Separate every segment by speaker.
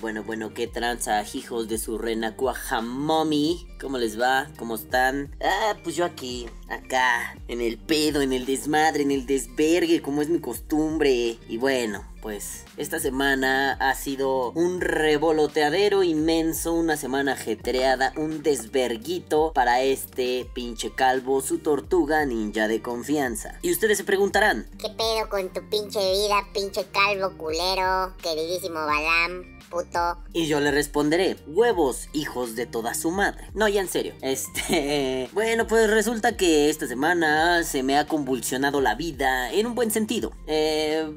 Speaker 1: Bueno, bueno, qué tranza, hijos de su reina cuajamomi. ¿Cómo les va? ¿Cómo están? Ah, pues yo aquí, acá, en el pedo, en el desmadre, en el desvergue, como es mi costumbre. Y bueno, pues esta semana ha sido un revoloteadero inmenso, una semana ajetreada, un desverguito para este pinche calvo, su tortuga ninja de confianza. Y ustedes se preguntarán,
Speaker 2: ¿Qué pedo con tu pinche vida, pinche calvo culero, queridísimo Balam?
Speaker 1: Y yo le responderé, huevos, hijos de toda su madre. No, ya en serio. Este... Bueno, pues resulta que esta semana se me ha convulsionado la vida en un buen sentido. Eh,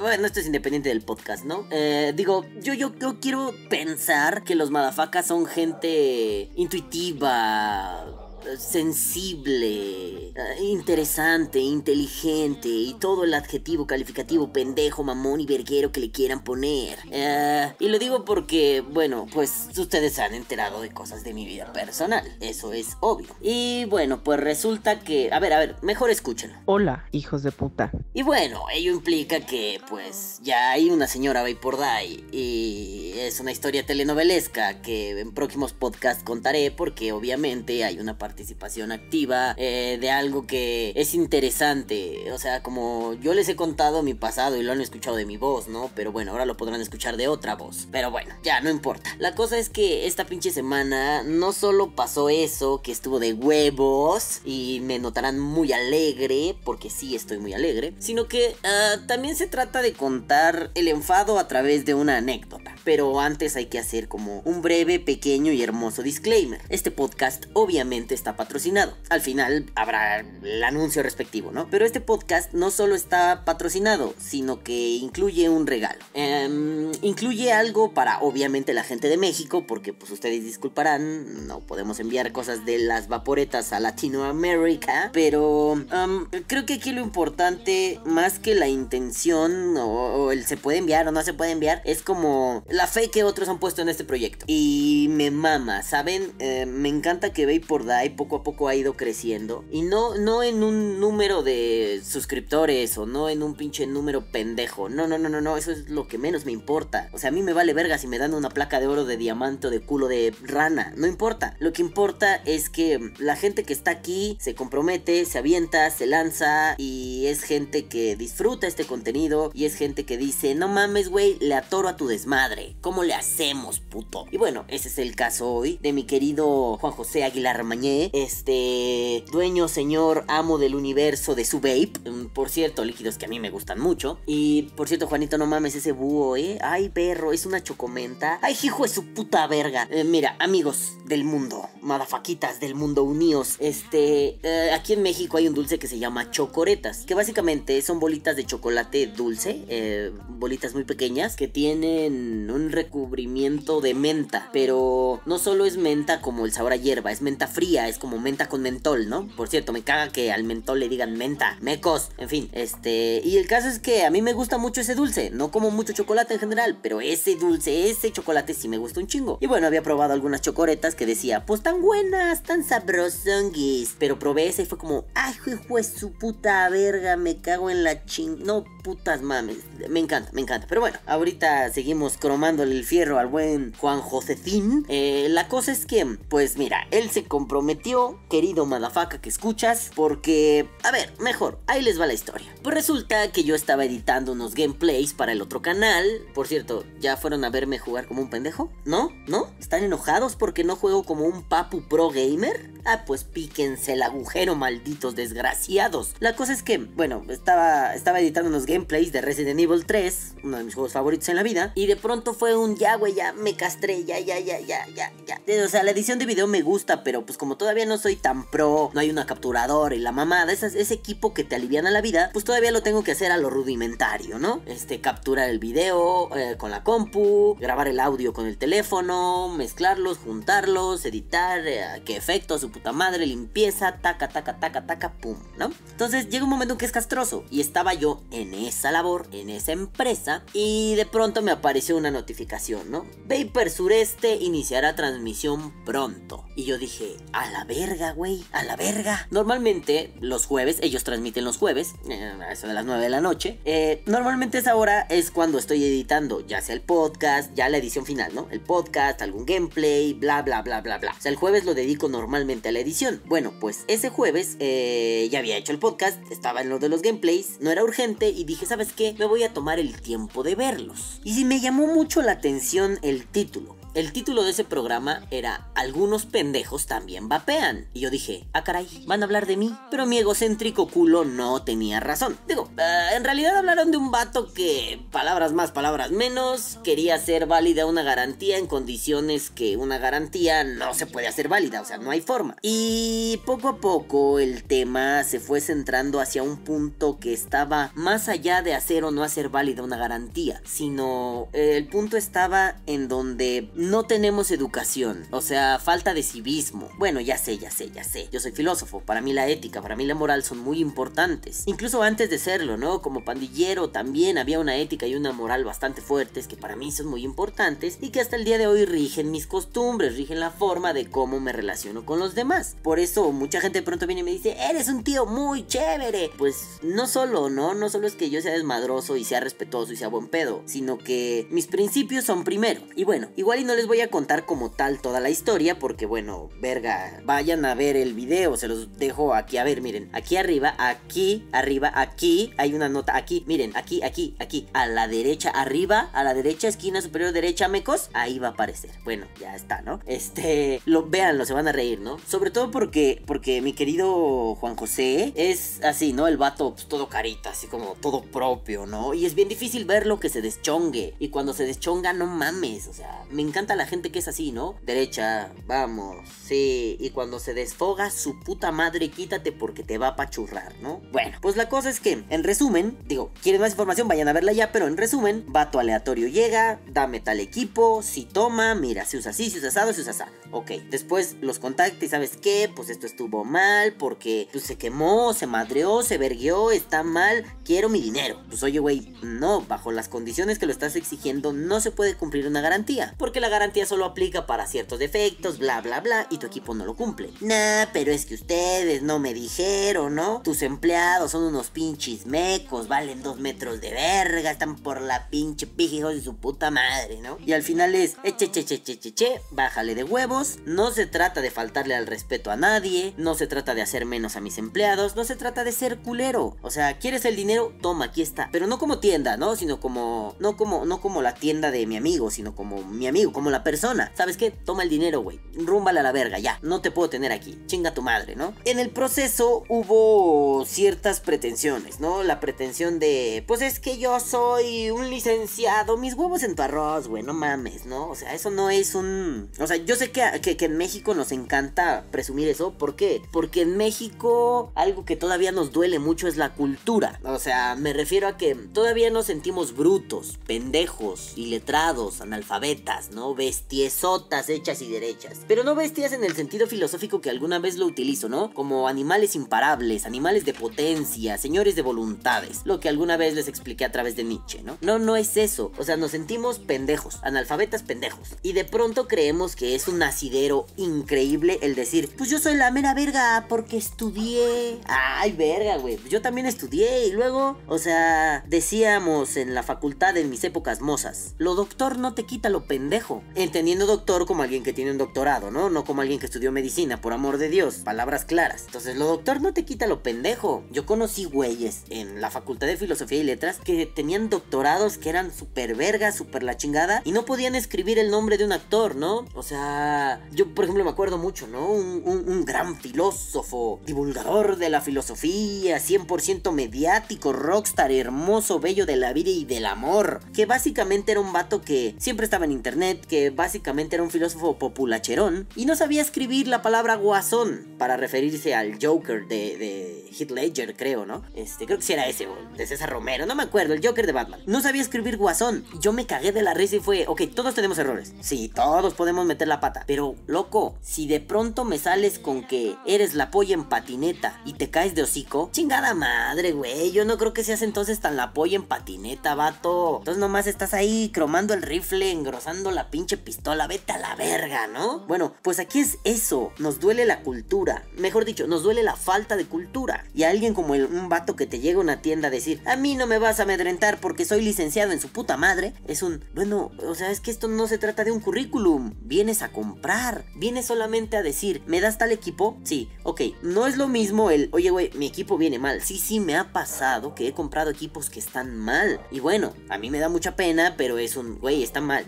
Speaker 1: bueno, esto es independiente del podcast, ¿no? Eh, digo, yo, yo, yo quiero pensar que los madafacas son gente intuitiva, sensible, eh, interesante, inteligente y todo el adjetivo calificativo pendejo, mamón y verguero que le quieran poner. Eh, y lo digo porque, bueno, pues ustedes se han enterado de cosas de mi vida personal, eso es obvio. Y bueno, pues resulta que, a ver, a ver, mejor escúchenlo.
Speaker 3: Hola, hijos de puta.
Speaker 1: Y bueno, ello implica que pues ya hay una señora por Day y es una historia telenovelesca que en próximos podcasts contaré porque obviamente hay una participación activa eh, de algo que es interesante. O sea, como yo les he contado mi pasado y lo han escuchado de mi voz, ¿no? Pero bueno, ahora lo podrán escuchar de otra voz. Pero bueno, ya no importa. La cosa es que esta pinche semana no solo pasó eso, que estuvo de huevos y me notarán muy alegre, porque sí estoy muy alegre, sino que ah, también se trata de contar el enfado a través de una anécdota. Pero antes hay que hacer como un breve, pequeño y hermoso disclaimer. Este podcast obviamente está patrocinado. Al final habrá el anuncio respectivo, ¿no? Pero este podcast no solo está patrocinado, sino que incluye un regalo. Em, incluye algo para obviamente la gente de México, porque pues ustedes disculparán, no podemos enviar cosas de las vaporetas a Latinoamérica, pero em, creo que aquí lo importante, más que la intención o, o el se puede enviar o no se puede enviar, es como la fe que otros han puesto en este proyecto. Y me mama, ¿saben? Eh, me encanta que Vapor Die poco a poco ha ido creciendo. Y no, no en un número de suscriptores o no en un pinche número pendejo. No, no, no, no, no, eso es lo que menos me importa. O sea, a mí me vale verga si me dan una placa de oro de diamante o de culo de rana. No importa. Lo que importa es que la gente que está aquí se compromete, se avienta, se lanza y es gente que disfruta este contenido y es gente que dice, no mames, güey, le atoro a tu desmadre. ¿Cómo le hacemos, puto? Y bueno, ese es el caso hoy de mi querido Juan José Aguilar Mañé, este dueño, señor, amo del universo de su vape. Mm, Por cierto, líquidos que a mí me gustan mucho. Y por cierto, Juanito, no mames ese búho, ¿eh? Ay, perro, es una chocomenta. Ay, hijo de su puta verga. Eh, mira, amigos del mundo, madafaquitas del mundo unidos, este, eh, aquí en México hay un dulce que se llama chocoretas, que básicamente son bolitas de chocolate dulce, eh, bolitas muy pequeñas, que tienen un recubrimiento de menta, pero no solo es menta como el sabor a hierba, es menta fría, es como menta con mentol, ¿no? Por cierto, me caga que al mentol le digan menta, mecos, en fin, este, y el caso es que a mí me gusta mucho ese dulce, no como mucho chocolate en general, pero ese dulce, ese chocolate sí me gusta un chingo. Y bueno, había probado algunas chocoretas que decía, pues tan buenas, tan sabrosonguis, pero probé esa y fue como, ay, hijo de su puta verga, me cago en la ching... No, putas mames, me encanta, me encanta. Pero bueno, ahorita seguimos cromándole el fierro al buen Juan Josefín. Eh, la cosa es que, pues mira, él se comprometió, querido madafaca que escuchas, porque, a ver, mejor, ahí les va la historia. Pues resulta que yo estaba editando unos gameplays para el otro canal. Por cierto, ¿ya fueron a verme jugar como un pendejo? ¿No? ¿No? ¿Están enojados porque no juego como un papu pro gamer? Ah, pues píquense el agujero, malditos desgraciados. La cosa es que, bueno, estaba, estaba editando unos gameplays de Resident Evil 3, uno de mis juegos favoritos en la vida, y de pronto fue un ya, güey, ya me castré, ya, ya, ya, ya, ya, ya. O sea, la edición de video me gusta, pero pues como todavía no soy tan pro, no hay una capturadora y la mamada, esas, ese equipo que te aliviana la vida, pues todavía lo tengo que hacer a lo rudimentario, ¿no? Este, capturar el video eh, con la compu, grabar el audio con el teléfono, mezclarlos, juntarlos, editar, eh, qué efectos, su puta madre, limpieza, taca, taca, taca, taca, pum, ¿no? Entonces llega un momento en que es castroso y estaba yo en esa labor, en esa empresa y de pronto me apareció una notificación, ¿no? Vapor Sureste iniciará transmisión pronto. Y yo dije, a la verga, güey, a la verga. Normalmente los jueves, ellos transmiten los jueves, eh, a eso de las 9 de la noche. Eh, normalmente esa hora es cuando estoy editando, ya sea el podcast, ya la edición final, ¿no? El podcast, algún gameplay, bla, bla, bla, bla, bla. O sea, el jueves lo dedico normalmente a la edición. Bueno, pues ese jueves eh, ya había hecho el podcast, estaba en lo de los gameplays, no era urgente y dije, ¿sabes qué? Me voy a tomar el tiempo de verlos. Y si me llamó mucho la atención el título. El título de ese programa era Algunos pendejos también vapean. Y yo dije, ah caray, van a hablar de mí. Pero mi egocéntrico culo no tenía razón. Digo, eh, en realidad hablaron de un vato que, palabras más, palabras menos, quería hacer válida una garantía en condiciones que una garantía no se puede hacer válida, o sea, no hay forma. Y poco a poco el tema se fue centrando hacia un punto que estaba más allá de hacer o no hacer válida una garantía, sino eh, el punto estaba en donde no tenemos educación, o sea, falta de civismo. Bueno, ya sé, ya sé, ya sé. Yo soy filósofo, para mí la ética, para mí la moral son muy importantes. Incluso antes de serlo, ¿no? Como pandillero también había una ética y una moral bastante fuertes que para mí son muy importantes y que hasta el día de hoy rigen mis costumbres, rigen la forma de cómo me relaciono con los demás. Por eso mucha gente de pronto viene y me dice, eres un tío muy chévere. Pues no solo, ¿no? No solo es que yo sea desmadroso y sea respetuoso y sea buen pedo, sino que mis principios son primero. Y bueno, igual y no les voy a contar como tal toda la historia porque bueno, verga, vayan a ver el video, se los dejo aquí, a ver, miren, aquí arriba, aquí, arriba, aquí, hay una nota, aquí, miren, aquí, aquí, aquí, a la derecha, arriba, a la derecha, esquina superior derecha, mecos, ahí va a aparecer. Bueno, ya está, ¿no? Este, lo véanlo, se van a reír, ¿no? Sobre todo porque, porque mi querido Juan José es así, ¿no? El vato pues, todo carita, así como todo propio, ¿no? Y es bien difícil verlo que se deschongue. Y cuando se deschonga, no mames, o sea, me encanta la gente que es así, ¿no? Derecha, vamos, sí. Y cuando se desfoga, su puta madre, quítate porque te va a pachurrar, ¿no? Bueno, pues la cosa es que, en resumen, digo, quieren más información, vayan a verla ya, pero en resumen, vato aleatorio llega, dame tal equipo, si toma, mira, si usa así, si usa asado, si usa asado. Ok, después los contacta y sabes qué, pues esto estuvo mal porque pues, se quemó, se madreó, se verguió, está mal, quiero mi dinero. Pues oye, güey, no, bajo las condiciones que lo estás exigiendo no se puede cumplir una garantía, porque la garantía solo aplica para ciertos defectos, bla, bla, bla, y tu equipo no lo cumple. Nah, pero es que ustedes no me dijeron, ¿no? Tus empleados son unos pinches mecos, valen dos metros de verga, están por la pinche pija de su puta madre, ¿no? Y al final es, eche, che, che, che, che, che, bájale de huevos, no se trata de faltarle al respeto a nadie, no se trata de hacer menos a mis empleados, no se trata de ser culero. O sea, ¿quieres el dinero? Toma, aquí está. Pero no como tienda, ¿no? Sino como, no como, no como la tienda de mi amigo, sino como mi amigo, como la persona. ¿Sabes qué? Toma el dinero, güey. Rúmbale a la verga, ya. No te puedo tener aquí. Chinga tu madre, ¿no? En el proceso hubo ciertas pretensiones, ¿no? La pretensión de, pues es que yo soy un licenciado, mis huevos en tu arroz, güey, no mames, ¿no? O sea, eso no es un... O sea, yo sé que, que, que en México nos encanta presumir eso. ¿Por qué? Porque en México algo que todavía nos duele mucho es la cultura. O sea, me refiero a que todavía nos sentimos brutos, pendejos, iletrados, analfabetas, ¿no? Bestiesotas hechas y derechas. Pero no bestias en el sentido filosófico que alguna vez lo utilizo, ¿no? Como animales imparables, animales de potencia, señores de voluntades. Lo que alguna vez les expliqué a través de Nietzsche, ¿no? No, no es eso. O sea, nos sentimos pendejos, analfabetas pendejos. Y de pronto creemos que es un asidero increíble el decir, pues yo soy la mera verga porque estudié. Ay, verga, güey. Yo también estudié y luego, o sea, decíamos en la facultad en mis épocas mozas, lo doctor no te quita lo pendejo. Entendiendo doctor como alguien que tiene un doctorado, ¿no? No como alguien que estudió medicina, por amor de Dios. Palabras claras. Entonces, lo doctor no te quita lo pendejo. Yo conocí güeyes en la facultad de filosofía y letras que tenían doctorados que eran súper verga, súper la chingada y no podían escribir el nombre de un actor, ¿no? O sea, yo por ejemplo me acuerdo mucho, ¿no? Un, un- un gran filósofo, divulgador de la filosofía, 100% mediático, rockstar, hermoso, bello de la vida y del amor, que básicamente era un vato que siempre estaba en internet, que básicamente era un filósofo populacherón y no sabía escribir la palabra guasón para referirse al Joker de, de Ledger, creo, ¿no? Este, creo que sí era ese, de César Romero, no me acuerdo, el Joker de Batman. No sabía escribir guasón. Yo me cagué de la risa y fue, ok, todos tenemos errores. Sí, todos podemos meter la pata. Pero, loco, si de pronto me sales con que eres la polla en patineta y te caes de hocico, chingada madre, güey. Yo no creo que seas entonces tan la polla en patineta, vato. Entonces nomás estás ahí cromando el rifle, engrosando la pinche pistola. Vete a la verga, ¿no? Bueno, pues aquí es eso. Nos duele la cultura. Mejor dicho, nos duele la falta de cultura. Y alguien como un vato que te llega a una tienda a decir, a mí no me vas a amedrentar porque soy licenciado en su puta madre, es un, bueno, o sea, es que esto no se trata de un currículum. Vienes a comprar. Vienes solamente a decir, ¿me das tal equipo? Sí, ok. No es lo mismo el, oye, güey, mi equipo viene mal. Sí, sí, me ha pasado que he comprado equipos que están mal. Y bueno, a mí me da mucha pena, pero es un, güey, está mal.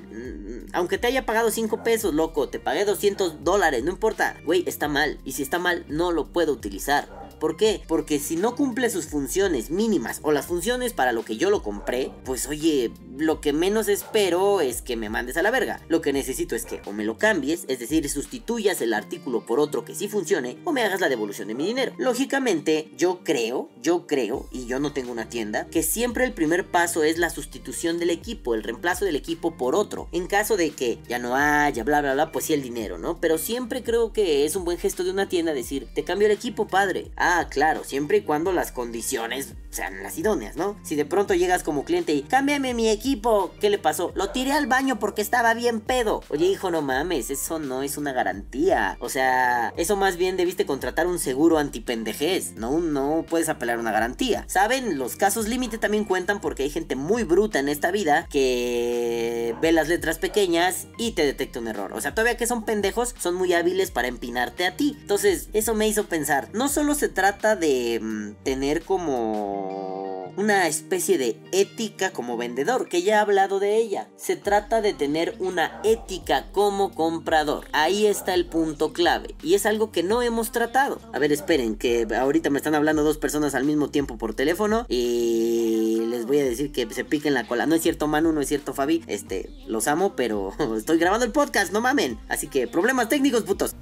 Speaker 1: Aunque te haya pagado 5 pesos, loco, te pagué 200 dólares, no importa. Güey, está mal. Y si está mal, no lo puedo utilizar. ¿Por qué? Porque si no cumple sus funciones mínimas o las funciones para lo que yo lo compré, pues oye, lo que menos espero es que me mandes a la verga. Lo que necesito es que o me lo cambies, es decir, sustituyas el artículo por otro que sí funcione, o me hagas la devolución de mi dinero. Lógicamente, yo creo, yo creo, y yo no tengo una tienda, que siempre el primer paso es la sustitución del equipo, el reemplazo del equipo por otro. En caso de que ya no haya, bla, bla, bla, pues sí el dinero, ¿no? Pero siempre creo que es un buen gesto de una tienda decir, te cambio el equipo, padre. Ah, Ah, claro, siempre y cuando las condiciones sean las idóneas, ¿no? Si de pronto llegas como cliente y cámbiame mi equipo, ¿qué le pasó? Lo tiré al baño porque estaba bien pedo. Oye, hijo, no mames, eso no es una garantía. O sea, eso más bien debiste contratar un seguro antipendejez. No, no puedes apelar a una garantía. ¿Saben? Los casos límite también cuentan porque hay gente muy bruta en esta vida que ve las letras pequeñas y te detecta un error. O sea, todavía que son pendejos, son muy hábiles para empinarte a ti. Entonces, eso me hizo pensar, no solo se trata de mm, tener como una especie de ética como vendedor, que ya he hablado de ella. Se trata de tener una ética como comprador. Ahí está el punto clave. Y es algo que no hemos tratado. A ver, esperen, que ahorita me están hablando dos personas al mismo tiempo por teléfono. Y les voy a decir que se piquen la cola. No es cierto Manu, no es cierto Fabi. Este, los amo, pero estoy grabando el podcast, no mamen. Así que problemas técnicos, putos.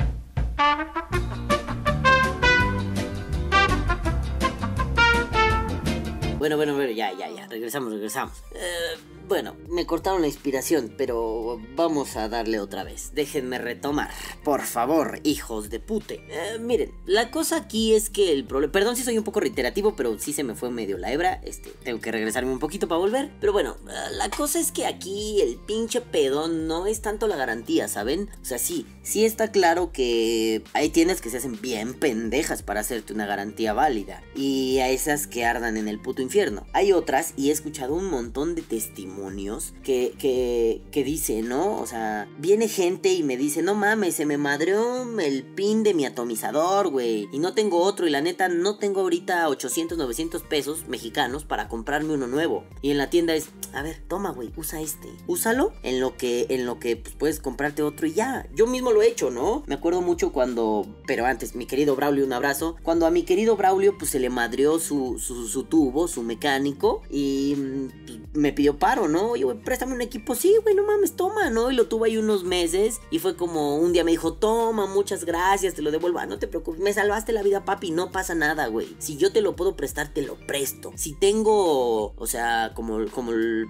Speaker 1: Bueno, bueno, bueno, ya, ya, ya, regresamos, regresamos. Eh, bueno, me cortaron la inspiración, pero vamos a darle otra vez. Déjenme retomar. Por favor, hijos de pute. Eh, miren, la cosa aquí es que el problema... Perdón si soy un poco reiterativo, pero sí se me fue medio la hebra. Este, tengo que regresarme un poquito para volver. Pero bueno, eh, la cosa es que aquí el pinche pedón no es tanto la garantía, ¿saben? O sea, sí, sí está claro que hay tiendas que se hacen bien pendejas para hacerte una garantía válida. Y a esas que ardan en el puto infierno. Hay otras, y he escuchado un montón de testimonios que, que, que dice, ¿no? O sea, viene gente y me dice, no mames, se me madreó el pin de mi atomizador, güey. Y no tengo otro. Y la neta, no tengo ahorita 800, 900 pesos mexicanos para comprarme uno nuevo. Y en la tienda es, a ver, toma, güey, usa este. Úsalo en lo que, en lo que pues, puedes comprarte otro y ya. Yo mismo lo he hecho, ¿no? Me acuerdo mucho cuando, pero antes, mi querido Braulio, un abrazo. Cuando a mi querido Braulio, pues se le madreó su, su, tubo, su mecánico. Y pues, me pidió paro, ¿no? Oye, güey, préstame un equipo. Sí, güey, no mames, toma, ¿no? Y lo tuve ahí unos meses. Y fue como un día me dijo, toma, muchas gracias, te lo devuelvo. Ah, no te preocupes, me salvaste la vida, papi, no pasa nada, güey. Si yo te lo puedo prestar, te lo presto. Si tengo, o sea, como, como el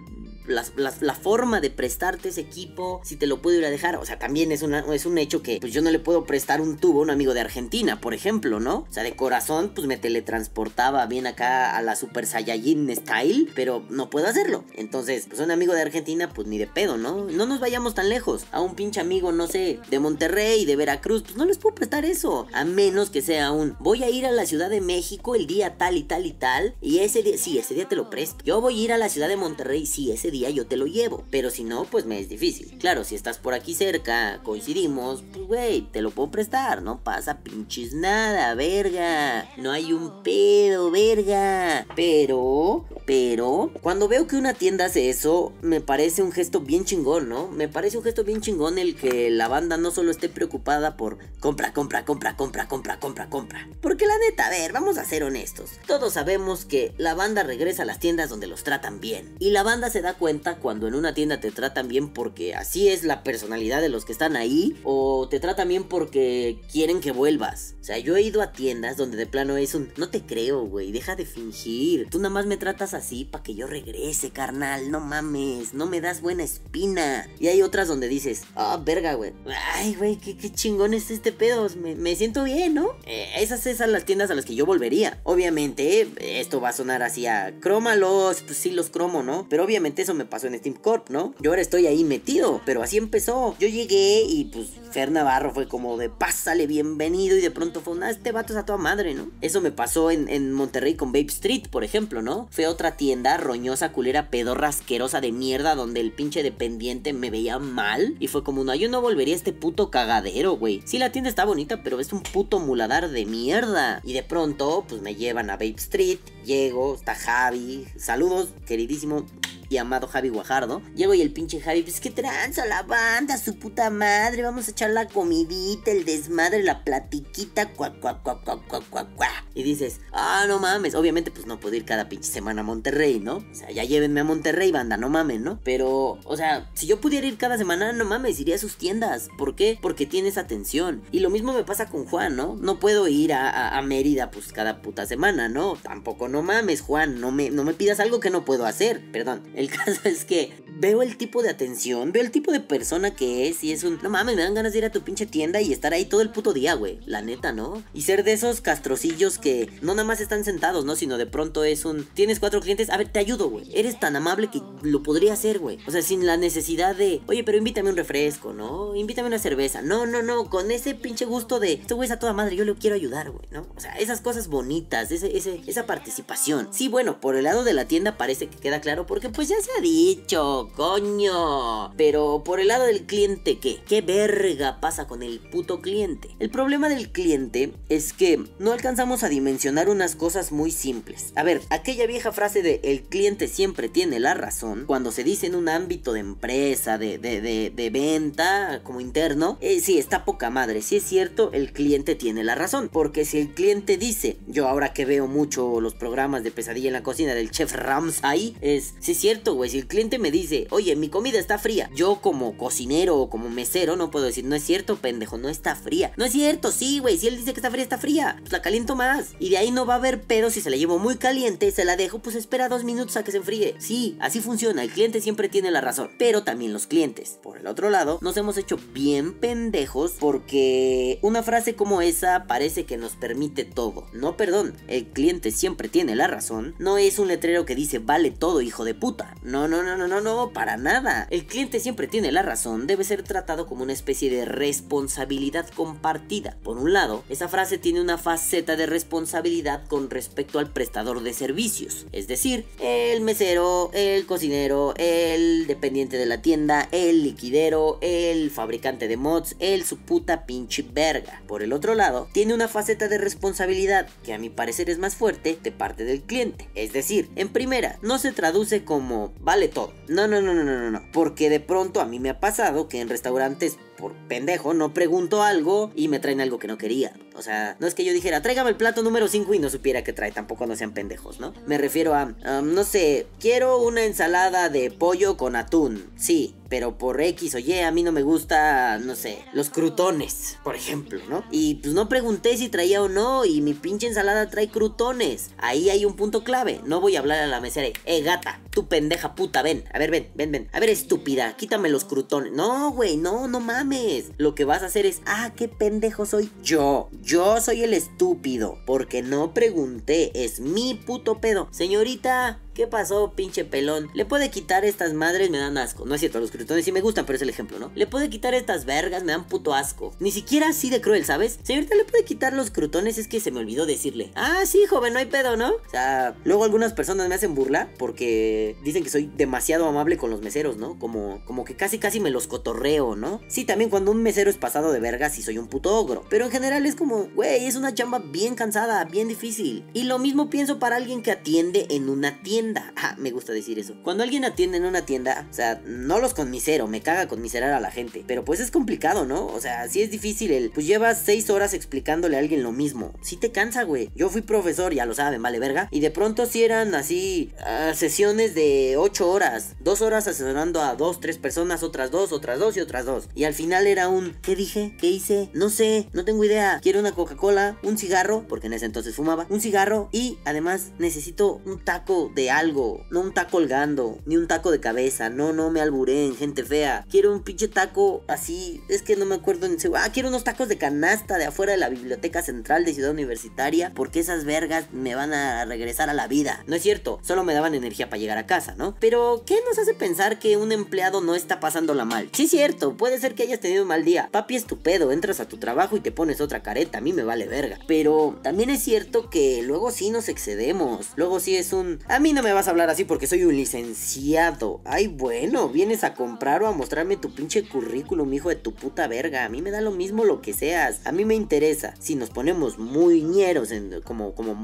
Speaker 1: la, forma de prestarte ese equipo, si te lo puedo ir a dejar. O sea, también es, es un hecho que pues yo no le puedo prestar un tubo a un amigo de Argentina, por ejemplo, ¿no? O sea, de corazón, pues me teletransportaba bien acá a la Super Saiyajin Style, pero no puedo hacerlo. Entonces, pues un amigo de Argentina, pues ni de pedo, ¿no? No nos vayamos tan lejos. A un pinche amigo, no sé, de Monterrey, de Veracruz, pues no les puedo prestar eso. A menos que sea un, voy a ir a la Ciudad de México el día tal y tal y tal, y ese día, sí, ese día te lo presto. Yo voy a ir a la Ciudad de Monterrey, sí, ese día yo te lo llevo. Pero si no, pues me es difícil. Claro, si estás por aquí cerca, coincidimos, pues güey, te lo puedo prestar. No pasa pinches nada, verga. No hay un pedo, verga. Pero, pero, cuando veo que una tienda hace eso, me parece un gesto bien chingón, ¿no? Me parece un gesto bien chingón el que la banda no solo esté preocupada por compra, compra, compra, compra, compra, compra, compra. Porque la neta, a ver, vamos a ser honestos. Todos sabemos que la banda regresa a las tiendas donde los tratan bien. Y la banda se da cuenta cuando en una tienda te tratan bien porque así es la personalidad de los que están ahí o te tratan bien porque quieren que vuelvas. O sea, yo he ido a tiendas donde de plano es un no te creo, güey, deja de fingir. Tú nada más me tratas así para que yo regrese, carnal, no mames, no me das buena espina. Y hay otras donde dices, ah, verga, güey. Ay, güey, qué, chingón es este pedo. Me, siento bien, ¿no? Eh, esas, esas las tiendas a las que yo volvería. Obviamente, esto va a sonar así a crómalos, pues sí los cromo, ¿no? Pero obviamente eso me pasó en Steam Corp, ¿no? Yo ahora estoy ahí metido, pero así empezó. Yo llegué y pues Fer Navarro fue como de pásale, bienvenido. Y de pronto fue, ah, este vato es a toda madre, ¿no? Eso me pasó en, en Monterrey con Babe Street, por ejemplo, ¿no? Fue otra tienda roñosa, culera, pedorra, asquerosa de mierda, donde el pinche dependiente me veía mal. Y fue como, no, yo no volvería a este puto cagadero, güey. Sí, la tienda está bonita, pero es un puto muladar de mierda. Y de pronto, pues me llevan a Babe Street, llego, está Javi. Saludos, queridísimo y amado Javi Guajardo. Llego y el pinche Javi, pues que tranza la banda, su puta madre, vamos a echar la comidita, el desmadre, la platiquita, cuac, cuac, cuac, cuac, cuac, cuac, cuac. Y dices, ah, no mames, obviamente pues no puedo ir cada pinche semana a Monterrey, ¿no? O sea, ya llévenme a Monterrey, banda, no mames, ¿no? Pero, o sea, si yo pudiera ir cada semana, no mames, iría a sus tiendas. ¿Por qué? Porque tienes atención. Y lo mismo me pasa con Juan, ¿no? No puedo ir a, a, Mérida pues cada puta semana, ¿no? Tampoco no mames, Juan, no me, no me pidas algo que no puedo hacer. Perdón, el caso es que veo el tipo de atención, veo el tipo de persona que es y es un, no mames, me dan ganas de ir a tu pinche tienda y estar ahí todo el puto día, güey. La neta, ¿no? Y ser de esos castrocillos que no nada más están sentados, ¿no? Sino de pronto es un, tienes cuatro clientes, a ver, te ayudo, güey. Eres tan amable que lo podría hacer, güey. O sea, sin la necesidad de, oye, pero invítame un refresco, ¿no? Invítame una cerveza. No, no, no, con ese pinche gusto de, este güey es a toda madre, yo le quiero ayudar, güey, ¿no? O sea, esas cosas bonitas, ese, ese, esa participación. Sí, bueno, por el lado de la tienda parece que queda claro porque pues ya se ha dicho, coño. Pero por el lado del cliente, ¿qué? ¿Qué verga pasa con el puto cliente? El problema del cliente es que no alcanzamos a dimensionar unas cosas muy simples. A ver, aquella vieja frase de el cliente siempre tiene la razón, cuando se dice en un ámbito de empresa, de, de, de, venta, como interno, eh, sí, está poca madre. Si es cierto, el cliente tiene la razón. Porque si el cliente dice, yo ahora que veo mucho los programas de pesadilla en la cocina del chef Ramsay, es, sí es cierto, güey, si el cliente me dice, oye, mi comida está fría. Yo como cocinero o como mesero no puedo decir, no es cierto, pendejo, no está fría. No es cierto, sí, güey, si él dice que está fría, está fría. Pues la caliento más. Y de ahí no va a haber pedo si se la llevo muy caliente, se la dejo, pues espera dos minutos a que se enfríe. Sí, así funciona, el cliente siempre tiene la razón. Pero también los clientes. Por el otro lado, nos hemos hecho bien pendejos porque una frase como esa parece que nos permite todo. No, perdón, el cliente siempre tiene la razón. No es un letrero que dice vale todo, hijo de puta. No, no, no, no, no, no, para nada. El cliente siempre tiene la razón, debe ser tratado como una especie de responsabilidad compartida. Por un lado, esa frase tiene una faceta de responsabilidad con respecto al prestador de servicios, es decir, el mesero, el cocinero, el dependiente de la tienda, el liquidero, el fabricante de mods, el su puta pinche verga. Por el otro lado, tiene una faceta de responsabilidad que a mi parecer es más fuerte de parte del cliente. Es decir, en primera, no se traduce como vale todo. No, no, no, no, no, no. Porque de pronto a mí me ha pasado que en restaurantes por pendejo no pregunto algo y me traen algo que no quería. O sea, no es que yo dijera, tráigame el plato número 5 y no supiera que trae, tampoco no sean pendejos, ¿no? Me refiero a, no sé, quiero una ensalada de pollo con atún. Sí, pero por X o Y a mí no me gusta, no sé, los crutones, por ejemplo, ¿no? Y pues no pregunté si traía o no y mi pinche ensalada trae crutones. Ahí hay un punto clave. No voy a hablar a la mesera, eh, gata, tu pendeja puta, ven, a ver, ven, ven, ven. A ver, estúpida, quítame los crutones. No, güey, no, no mames. Lo que vas a hacer es, ah, qué pendejo soy yo. Yo soy el estúpido, porque no pregunté, es mi puto pedo. Señorita, ¿Qué pasó, pinche pelón? Le puede quitar estas madres, me dan asco. No es cierto, los crutones sí me gustan, pero es el ejemplo, ¿no? Le puede quitar estas vergas, me dan puto asco. Ni siquiera así de cruel, ¿sabes? Señorita, le puede quitar los crutones, es que se me olvidó decirle. Ah, sí, joven, no hay pedo, ¿no? O sea, luego algunas personas me hacen burla porque dicen que soy demasiado amable con los meseros, ¿no? Como, como que casi casi me los cotorreo, ¿no? Sí, también cuando un mesero es pasado de vergas y soy un puto ogro. Pero en general es como, güey, es una chamba bien cansada, bien difícil. Y lo mismo pienso para alguien que atiende en una tienda ah, me gusta decir eso. Cuando alguien atiende en una tienda, o sea, no los conmisero, me caga conmiserar a la gente, pero pues es complicado, ¿no? O sea, sí es difícil el, pues llevas seis horas explicándole a alguien lo mismo. Sí te cansa, güey. Yo fui profesor, ya lo saben, vale verga. Y de pronto si eran así ah, sesiones de ocho horas, dos horas asesorando a dos, tres personas, otras dos, otras dos y otras dos. Y al final era un, ¿qué dije? ¿Qué hice? No sé, no tengo idea. Quiero una Coca-Cola, un cigarro, porque en ese entonces fumaba, un cigarro y además necesito un taco de algo, no un taco colgando, ni un taco de cabeza, no, no me alburen, gente fea. Quiero un pinche taco así, es que no me acuerdo en Ah, quiero unos tacos de canasta de afuera de la biblioteca central de Ciudad Universitaria, porque esas vergas me van a regresar a la vida. No es cierto, solo me daban energía para llegar a casa, ¿no? Pero, ¿qué nos hace pensar que un empleado no está pasándola mal? Sí, es cierto, puede ser que hayas tenido un mal día. Papi estupendo, entras a tu trabajo y te pones otra careta, a mí me vale verga. Pero también es cierto que luego sí nos excedemos. Luego sí es un... A mí no me vas a hablar así porque soy un licenciado. Ay, bueno, vienes a comprar o a mostrarme tu pinche currículum, hijo de tu puta verga. A mí me da lo mismo lo que seas. A mí me interesa. Si nos ponemos muy ñeros, como, como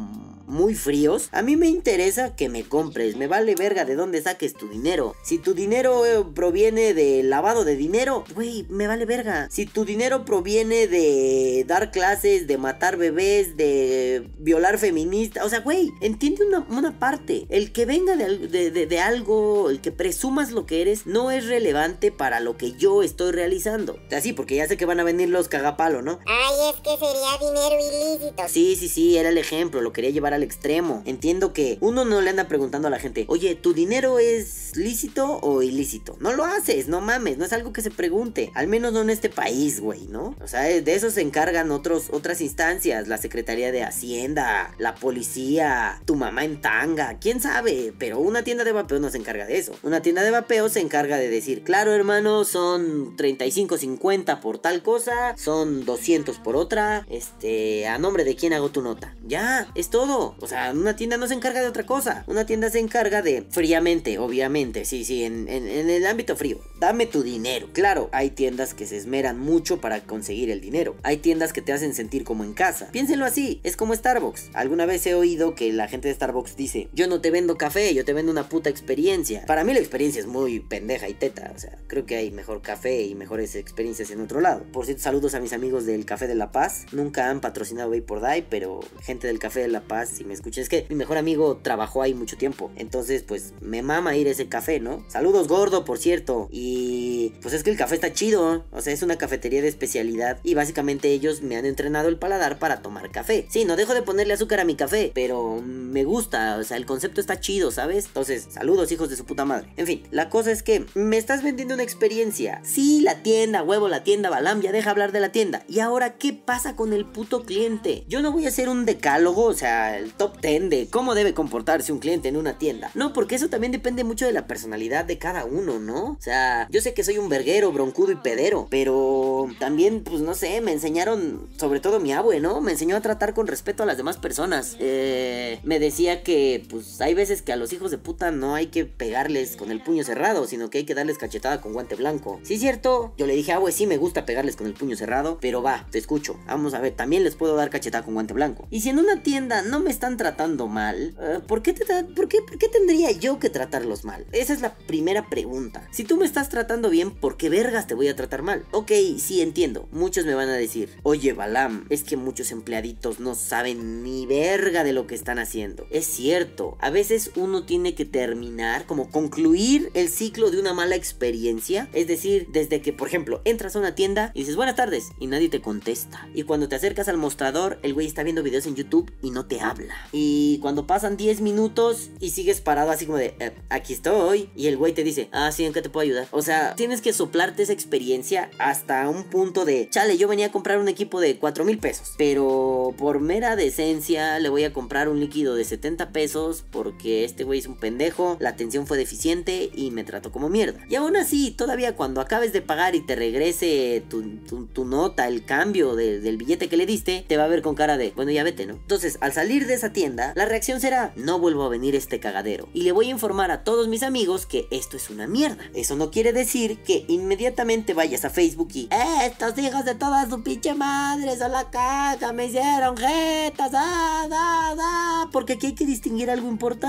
Speaker 1: muy fríos, a mí me interesa que me compres. Me vale verga de dónde saques tu dinero. Si tu dinero eh, proviene de lavado de dinero, güey, me vale verga. Si tu dinero proviene de dar clases, de matar bebés, de violar feministas, o sea, güey, entiende una, parte. El que venga de, de, algo, el que presumas lo que eres, no es relevante para lo que yo estoy realizando. Así, porque ya sé que van a venir los cagapalo, ¿no?
Speaker 2: Ay, es que sería dinero ilícito.
Speaker 1: Sí, sí, sí, era el ejemplo, lo quería llevar al extremo. Entiendo que uno no le anda preguntando a la gente, oye, ¿tu dinero es lícito o ilícito? No lo haces, no mames, no es algo que se pregunte. Al menos no en este país, güey, ¿no? O sea, de eso se encargan otros, otras instancias, la Secretaría de Hacienda, la policía, tu mamá en tanga, quién sabe, pero una tienda de vapeo no se encarga de eso. Una tienda de vapeo se encarga de decir, claro hermano, son 35.50 por tal cosa, son 200 por otra, este, a nombre de quién hago tu nota. Ya, es todo. O sea, una tienda no se encarga de otra cosa. Una tienda se encarga de fríamente, obviamente, sí, sí, en, el ámbito frío. Dame tu dinero. Claro, hay tiendas que se esmeran mucho para conseguir el dinero. Hay tiendas que te hacen sentir como en casa. Piénsenlo así, es como Starbucks. Alguna vez he oído que la gente de Starbucks dice, yo no te vendo café, yo te vendo una puta experiencia. Para mí la experiencia es muy pendeja y teta. O sea, creo que hay mejor café y mejores experiencias en otro lado. Por cierto, saludos a mis amigos del Café de la Paz. Nunca han patrocinado por Die, pero gente del Café de la Paz, si me escuchan, es que mi mejor amigo trabajó ahí mucho tiempo. Entonces, pues me mama ir a ese café, ¿no? Saludos gordo, por cierto. Y pues es que el café está chido. O sea, es una cafetería de especialidad. Y básicamente ellos me han entrenado el paladar para tomar café. Sí, no dejo de ponerle azúcar a mi café, pero me gusta. O sea, el concepto está chido, ¿sabes? Entonces, saludos, hijos de su puta madre. En fin, la cosa es que me estás vendiendo una experiencia. Sí, la tienda, huevo, la tienda, Balam, ya deja hablar de la tienda. Y ahora, ¿qué pasa con el puto cliente? Yo no voy a hacer un decálogo, o sea, el top 10 de cómo debe comportarse un cliente en una tienda. No, porque eso también depende mucho de la personalidad de cada uno, ¿no? O sea, yo sé que soy un verguero, broncudo y pedero, pero también, pues no sé, me enseñaron, sobre todo mi abue, ¿no? Me enseñó a tratar con respeto a las demás personas. Eh, me decía que, pues, hay veces que a los hijos de puta no hay que pegarles con el puño cerrado, sino que hay que darles cachetada con guante blanco. Sí, cierto, yo le dije, abue, sí me gusta pegarles con el puño cerrado, pero va, te escucho. Vamos a ver, también les puedo dar cachetada con guante blanco. Y si en una tienda no me están tratando mal, eh, ¿por, qué te por, qué, ¿por qué tendría yo que tratarlos mal? Esa es la primera pregunta. Si tú me estás tratando bien, ¿por qué vergas te voy a tratar mal? Ok, sí entiendo. Muchos me van a decir, oye Balam, es que muchos empleaditos no saben ni verga de lo que están haciendo. Es cierto, a veces uno tiene que terminar, como concluir el ciclo de una mala experiencia. Es decir, desde que, por ejemplo, entras a una tienda y dices buenas tardes y nadie te contesta. Y cuando te acercas al mostrador, el güey está viendo videos en YouTube y no te habla. Y cuando pasan 10 minutos y sigues parado así como de, eh, aquí estoy. Y el güey te dice, ah, sí, ¿en qué te puedo ayudar? O sea, tienes que soplarte esa experiencia hasta un punto de, chale, yo venía a comprar un equipo de 4 mil pesos. Pero por mera decencia le voy a comprar un líquido de 70 pesos porque este güey es un pendejo, la atención fue deficiente y me trató como mierda. Y aún así, todavía cuando acabes de pagar y te regrese tu, nota, el cambio del billete que le diste, te va a ver con cara de, bueno, ya vete, ¿no? Entonces, al salir de esa tienda, la reacción será, no vuelvo a venir este cagadero. Y le voy a informar a todos mis amigos que esto es una mierda. Eso no quiere decir que inmediatamente vayas a Facebook y, eh, estos hijos de toda su pinche madre son la caca, me hicieron jetas, ah, da, da. Porque aquí hay que distinguir algo importante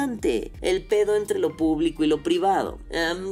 Speaker 1: el pedo entre lo público y lo privado.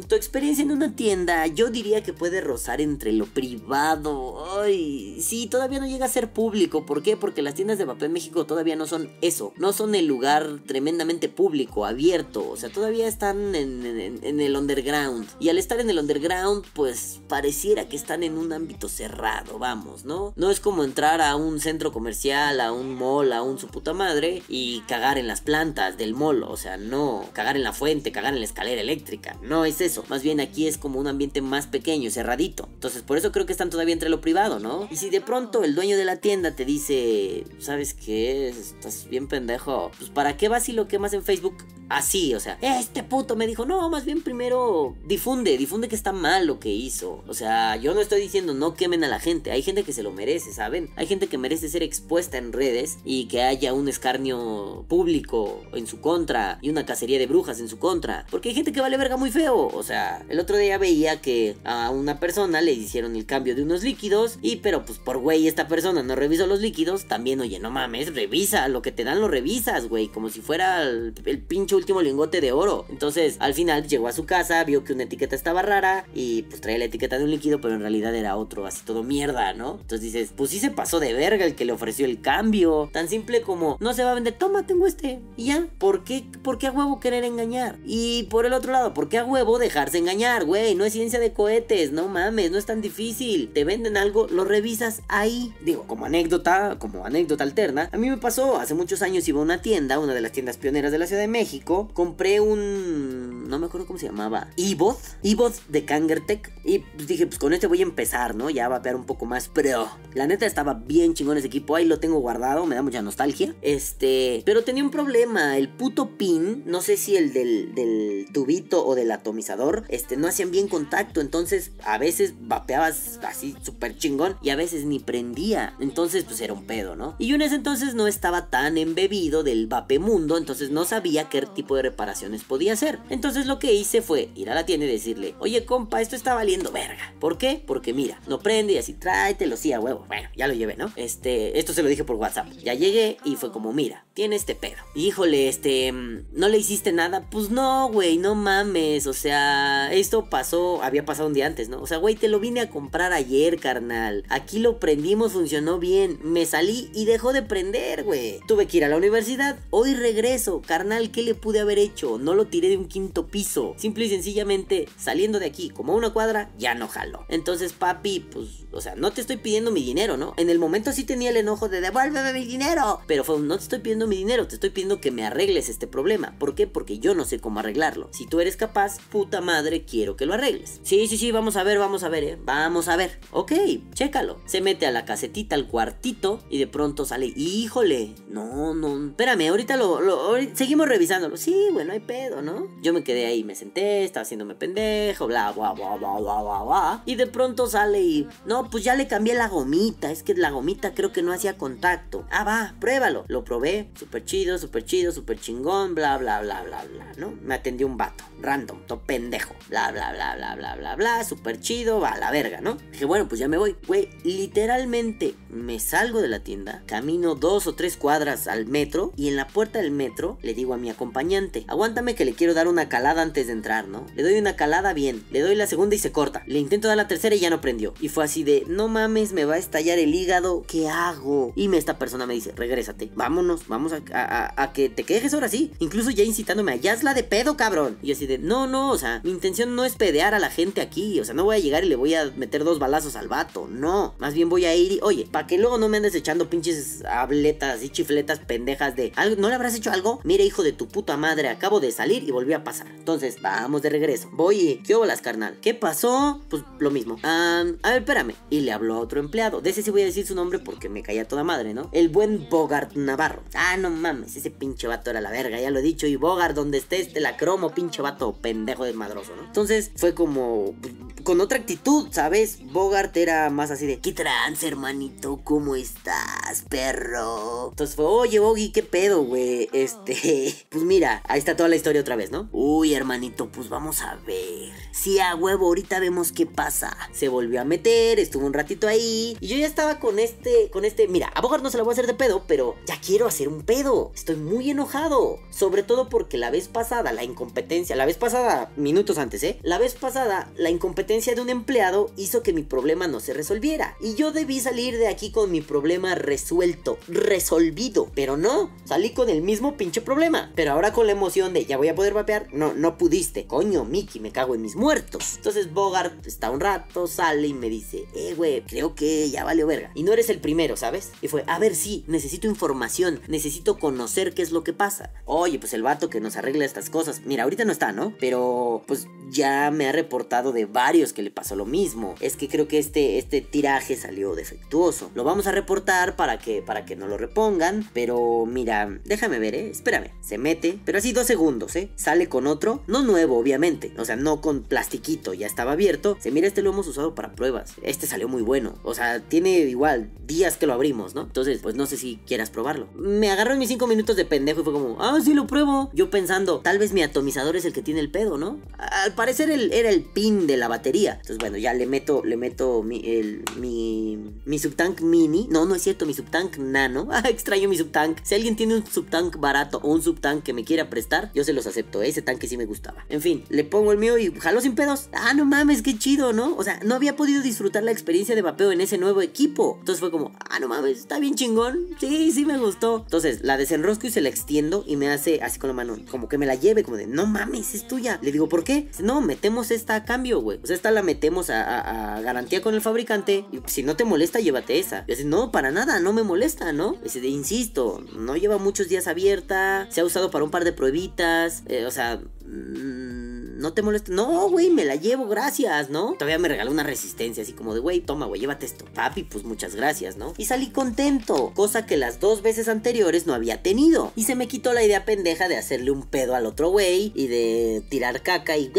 Speaker 1: tu experiencia en una tienda, yo diría que puede rozar entre lo privado. Ay, sí, todavía no llega a ser público. ¿Por qué? Porque las tiendas de papel México todavía no son eso. No son el lugar tremendamente público, abierto. O sea, todavía están en, en el underground. Y al estar en el underground, pues pareciera que están en un ámbito cerrado, vamos, ¿no? No es como entrar a un centro comercial, a un mall, a un su puta madre y cagar en las plantas del mall. O sea, no, cagar en la fuente, cagar en la escalera eléctrica. No es eso. Más bien aquí es como un ambiente más pequeño, cerradito. Entonces, por eso creo que están todavía entre lo privado, ¿no? Y si de pronto el dueño de la tienda te dice, ¿sabes qué? Estás bien pendejo. Pues ¿para qué vas y lo quemas en Facebook? Así, o sea, este puto me dijo, no, más bien primero difunde, difunde que está mal lo que hizo. O sea, yo no estoy diciendo no quemen a la gente, hay gente que se lo merece, ¿saben? Hay gente que merece ser expuesta en redes y que haya un escarnio público en su contra y una cacería de brujas en su contra. Porque hay gente que vale verga muy feo. O sea, el otro día veía que a una persona le hicieron el cambio de unos líquidos y pero pues por güey esta persona no revisó los líquidos, también oye, no mames, revisa, lo que te dan lo revisas, güey, como si fuera el, pinche último lingote de oro. Entonces, al final llegó a su casa, vio que una etiqueta estaba rara y pues traía la etiqueta de un líquido, pero en realidad era otro, así todo mierda, ¿no? Entonces dices, pues sí se pasó de verga el que le ofreció el cambio. Tan simple como, no se va a vender, toma, tengo este. Y ya, ¿por qué, ¿por qué a huevo querer engañar? Y por el otro lado, ¿por qué a huevo dejarse engañar, güey? No es ciencia de cohetes, no mames, no es tan difícil. Te venden algo, lo revisas ahí. Digo, como anécdota, como anécdota alterna, a mí me pasó, hace muchos años iba a una tienda, una de las tiendas pioneras de la Ciudad de México, compré un. No me acuerdo cómo se llamaba. Evoth. Evoth de Kangertech. Y pues dije, pues con este voy a empezar, ¿no? Ya va a pegar un poco más. Pero la neta estaba bien chingón ese equipo. Ahí lo tengo guardado. Me da mucha nostalgia. Este. Pero tenía un problema. El puto No sé si el del, tubito o del atomizador. Este. No hacían bien contacto. Entonces a veces vapeabas así súper chingón. Y a veces ni prendía. Entonces pues era un pedo, ¿no? Y yo en ese entonces no estaba tan embebido del vape mundo. Entonces no sabía qué tipo de reparaciones podía hacer. Entonces lo que hice fue ir a la tienda y decirle, oye compa, esto está valiendo verga. ¿Por qué? Porque mira, no prende y así tráetelo, sí, a huevo. Bueno, ya lo llevé, ¿no? Este, esto se lo dije por WhatsApp. Ya llegué y fue como, mira, tiene este pedo. Híjole, este, ¿no le hiciste nada? Pues no, güey, no mames. O sea, esto pasó, había pasado un día antes, ¿no? O sea, güey, te lo vine a comprar ayer, carnal. Aquí lo prendimos, funcionó bien. Me salí y dejó de prender, güey. Tuve que ir a la universidad. Hoy regreso, carnal, ¿qué le pude haber hecho? No lo tiré de un quinto piso. Simple y sencillamente, saliendo de aquí como una cuadra, ya no jalo. Entonces, papi, pues, o sea, no te estoy pidiendo mi dinero, ¿no? En el momento sí tenía el enojo de devuélveme mi dinero. Pero fue no te estoy pidiendo mi dinero, te estoy pidiendo que me arregles este problema. ¿Por qué? Porque yo no sé cómo arreglarlo. Si tú eres capaz, puta madre, quiero que lo arregles. Sí, sí, sí, vamos a ver, vamos a ver, eh. Vamos a ver. Ok, chécalo. Se mete a la casetita, al cuartito, y de pronto sale, híjole, no, no, espérame, ahorita lo, lo seguimos revisándolo. Sí, bueno, hay pedo, ¿no? Yo me quedé ahí, me senté, estaba haciéndome pendejo, bla, bla, bla, bla, bla, bla, bla. Y de pronto sale y, no, pues ya le cambié la gomita. Es que la gomita creo que no hacía contacto. Ah, va, pruébalo. Lo probé, súper chido, súper chido, súper chingón, bla, bla, bla, bla, bla, ¿no? Me atendió un vato, random, todo pendejo, bla, bla, bla, bla, bla, bla, bla, súper chido, va a la verga, ¿no? Dije, bueno, pues ya me voy. Güey, literalmente me salgo de la tienda, camino dos o tres cuadras al metro y en la puerta del metro le digo a mi acompañante, aguántame que le quiero dar una calada antes de entrar, ¿no? Le doy una calada bien, le doy la segunda y se corta. Le intento dar la tercera y ya no prendió. Y fue así de, no mames, me va a estallar el hígado, ¿qué hago? Y me, esta persona me dice, regrésate, vámonos, vamos a, que te quejes ahora sí. Incluso ya incitándome a, ya es de pedo, cabrón. Y yo así de, no, no, o sea, mi intención no es pedear a la gente aquí, o sea, no voy a llegar y le voy a meter dos balazos al vato, no. Más bien voy a ir y, oye, para que luego no me andes echando pinches habletas y chifletas pendejas de, ¿no le habrás hecho algo? Mire, hijo de tu puta madre, acabo de salir y volví a pasar. Entonces, vamos de regreso. Voy y, ¿qué las carnal? ¿Qué pasó? Pues lo mismo. a ver, espérame. Y le habló a otro empleado. De ese sí voy a decir su nombre porque me caía toda madre, ¿no? El buen Bogart Navarro. Ah, no mames, ese pinche vato era la verga, ya lo he dicho. Y Bogart, donde estés, te la cromo, pinche vato pendejo desmadroso, ¿no? Entonces fue como, con otra actitud, ¿sabes? Bogart era más así de, ¿qué trans, hermanito? ¿Cómo estás, perro? Entonces fue, oye, Boggy, ¿qué pedo, güey? Este, pues mira, ahí está toda la historia otra vez, ¿no? Uy, hermanito, pues vamos a ver. Sí, a huevo, ahorita vemos qué pasa. Se volvió a meter, estuvo un ratito ahí. Y yo ya estaba con este, con este, mira, a Bogart no se la voy a hacer de pedo, pero ya quiero hacer un pedo. Estoy muy enojado. Sobre todo porque la vez pasada, la incompetencia, la vez pasada, minutos antes, ¿eh? La vez pasada, la incompetencia de un empleado hizo que mi problema no se resolviera. Y yo debí salir de aquí con mi problema resuelto, resolvido. Pero no, salí con el mismo pinche problema. Pero ahora con la emoción de ya voy a poder vapear, no, no pudiste. Coño, Mickey, me cago en mis muertos. Entonces Bogart está un rato, sale y me dice, eh, güey, creo que ya valió verga. Y no eres el primero, ¿sabes? Y fue, a ver, sí, necesito información, necesito conocer qué es lo que pasa. Oye, pues el vato que nos arregla estas cosas, mira, ahorita no está, ¿no? Pero, pues ya me ha reportado de varios que le pasó lo mismo. Es que creo que este, este tiraje salió defectuoso. Lo vamos a reportar para que, para que no lo repongan. Pero mira, déjame ver, ¿eh? Espérame. Se mete, pero así dos segundos, ¿eh? Sale con otro, no nuevo, obviamente. O sea, no con plastiquito, ya estaba abierto. Se mira, este lo hemos usado para pruebas. Este salió muy bueno. O sea, tiene igual días que lo abrimos, ¿no? Entonces, pues no sé si quieras probarlo. Me agarró en mis cinco minutos de pendejo y fue como, ah, sí lo pruebo. Yo pensando, tal vez mi atomizador es el que tiene el pedo, ¿no? Al parecer era el pin de la batería. Entonces, bueno, ya le meto, le meto mi, el, mi, mi subtank No, no es cierto, mi subtank nano. Ah, extraño mi subtank. Si alguien tiene un subtank barato o un subtank que me quiera prestar, yo se los acepto. Ese tanque sí me gustaba. En fin, le pongo el mío y jalo sin pedos. Ah, no mames, qué chido, ¿no? O sea, no había podido disfrutar la experiencia de vapeo en ese nuevo equipo. Entonces fue como, ah, no mames, está bien chingón. Sí, sí me gustó. Entonces la desenrosco y se la extiendo y me hace así con la mano, como que me la lleve, como de, no mames, es tuya. Le digo, ¿por qué? No, metemos esta a cambio, güey. O sea, esta la metemos a, garantía con el fabricante. Y si no te molesta, llévate esa. Y dice, no, para nada, no me molesta, ¿no? De, insisto, no lleva muchos días abierta. Se ha usado para un par de pruebitas. Eh, o sea... Mmm, no te molesta. No, güey, me la llevo, gracias, ¿no? Todavía me regaló una resistencia así como de, güey, toma, güey, llévate esto. Papi, pues muchas gracias, ¿no? Y salí contento, cosa que las dos veces anteriores no había tenido. Y se me quitó la idea pendeja de hacerle un pedo al otro güey y de tirar caca y...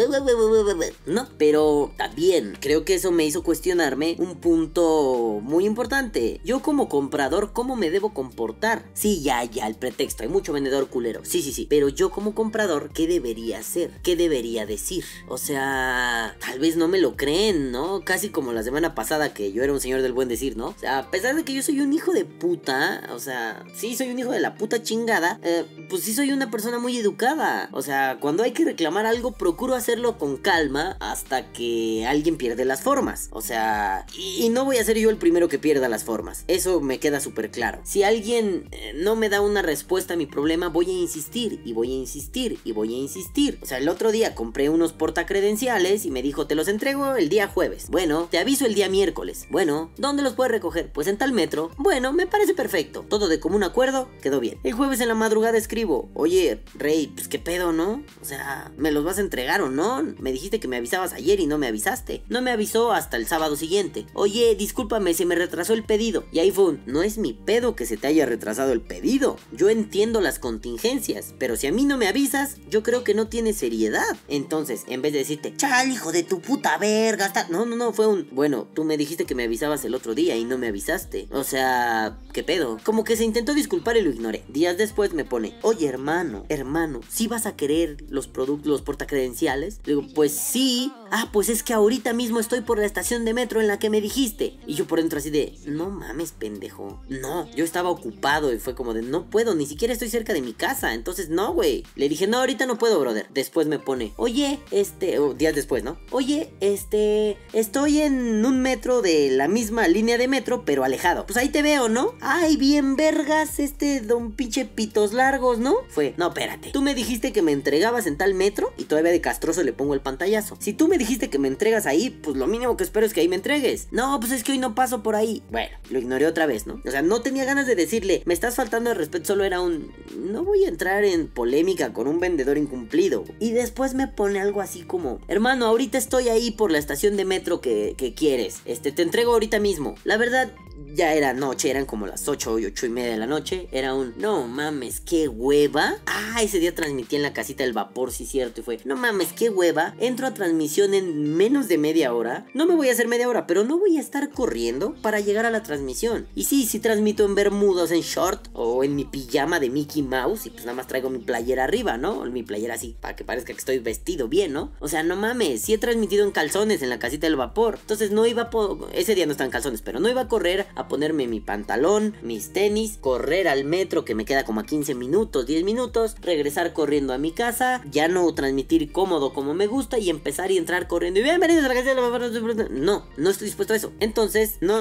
Speaker 1: No, pero también creo que eso me hizo cuestionarme un punto muy importante. Yo como comprador, ¿cómo me debo comportar? Sí, ya, ya, el pretexto, hay mucho vendedor culero. Sí, sí, sí, pero yo como comprador, ¿qué debería hacer? ¿Qué debería decir. O sea, tal vez no me lo creen, ¿no? Casi como la semana pasada que yo era un señor del buen decir, ¿no? O sea, a pesar de que yo soy un hijo de puta, o sea, sí soy un hijo de la puta chingada, eh, pues sí soy una persona muy educada. O sea, cuando hay que reclamar algo, procuro hacerlo con calma hasta que alguien pierde las formas. O sea, y, no voy a ser yo el primero que pierda las formas. Eso me queda súper claro. Si alguien eh, no me da una respuesta a mi problema, voy a insistir y voy a insistir y voy a insistir. O sea, el otro día compré compré unos portacredenciales y me dijo, te los entrego el día jueves. Bueno, te aviso el día miércoles. Bueno, ¿dónde los puedes recoger? Pues en tal metro. Bueno, me parece perfecto. Todo de común acuerdo, quedó bien. El jueves en la madrugada escribo, oye, Rey, pues qué pedo, ¿no? O sea, ¿me los vas a entregar o no? Me dijiste que me avisabas ayer y no me avisaste. No me avisó hasta el sábado siguiente. Oye, discúlpame, se me retrasó el pedido. Y ahí fue un, no es mi pedo que se te haya retrasado el pedido. Yo entiendo las contingencias, pero si a mí no me avisas, yo creo que no tiene seriedad. Entonces, en vez de decirte, chal, hijo de tu puta verga, no, no, no, fue un, bueno, tú me dijiste que me avisabas el otro día y no me avisaste. O sea, ¿qué pedo? Como que se intentó disculpar y lo ignoré. Días después me pone, oye hermano, hermano, ¿sí vas a querer los productos, los portacredenciales? Le digo, pues sí. Ah, pues es que ahorita mismo estoy por la estación de metro en la que me dijiste. Y yo por dentro así de, no mames, pendejo. No, yo estaba ocupado y fue como de, no puedo, ni siquiera estoy cerca de mi casa. Entonces, no, güey. Le dije, no, ahorita no puedo, brother. Después me pone, oye, oye, este, días después, ¿no? Oye, este, estoy en un metro de la misma línea de metro, pero alejado. Pues ahí te veo, ¿no? Ay, bien vergas, este don pinche pitos largos, ¿no? Fue, no, espérate. Tú me dijiste que me entregabas en tal metro y todavía de castroso le pongo el pantallazo. Si tú me dijiste que me entregas ahí, pues lo mínimo que espero es que ahí me entregues. No, pues es que hoy no paso por ahí. Bueno, lo ignoré otra vez, ¿no? O sea, no tenía ganas de decirle, me estás faltando de respeto, solo era un, no voy a entrar en polémica con un vendedor incumplido. Y después me algo así como, hermano, ahorita estoy ahí por la estación de metro que, que quieres. Este, te entrego ahorita mismo. La verdad, ya era noche, eran como las 8 y 8 y media de la noche. Era un, no mames, qué hueva. Ah, ese día transmití en la casita del vapor, sí, cierto. Y fue, no mames, qué hueva. Entro a transmisión en menos de media hora. No me voy a hacer media hora, pero no voy a estar corriendo para llegar a la transmisión. Y sí, sí transmito en bermudas, en short o en mi pijama de Mickey Mouse. Y pues nada más traigo mi playera arriba, ¿no? Mi playera así, para que parezca que estoy vestido bien, ¿no? O sea, no mames, sí he transmitido en calzones en la casita del vapor. Entonces no iba a... Ese día no están calzones, pero no iba a correr a ponerme mi pantalón, mis tenis, correr al metro que me queda como a 15 minutos, 10 minutos, regresar corriendo a mi casa, ya no transmitir cómodo como me gusta y empezar y entrar corriendo. Y bienvenidos a la del vapor. No, no estoy dispuesto a eso. Entonces, no,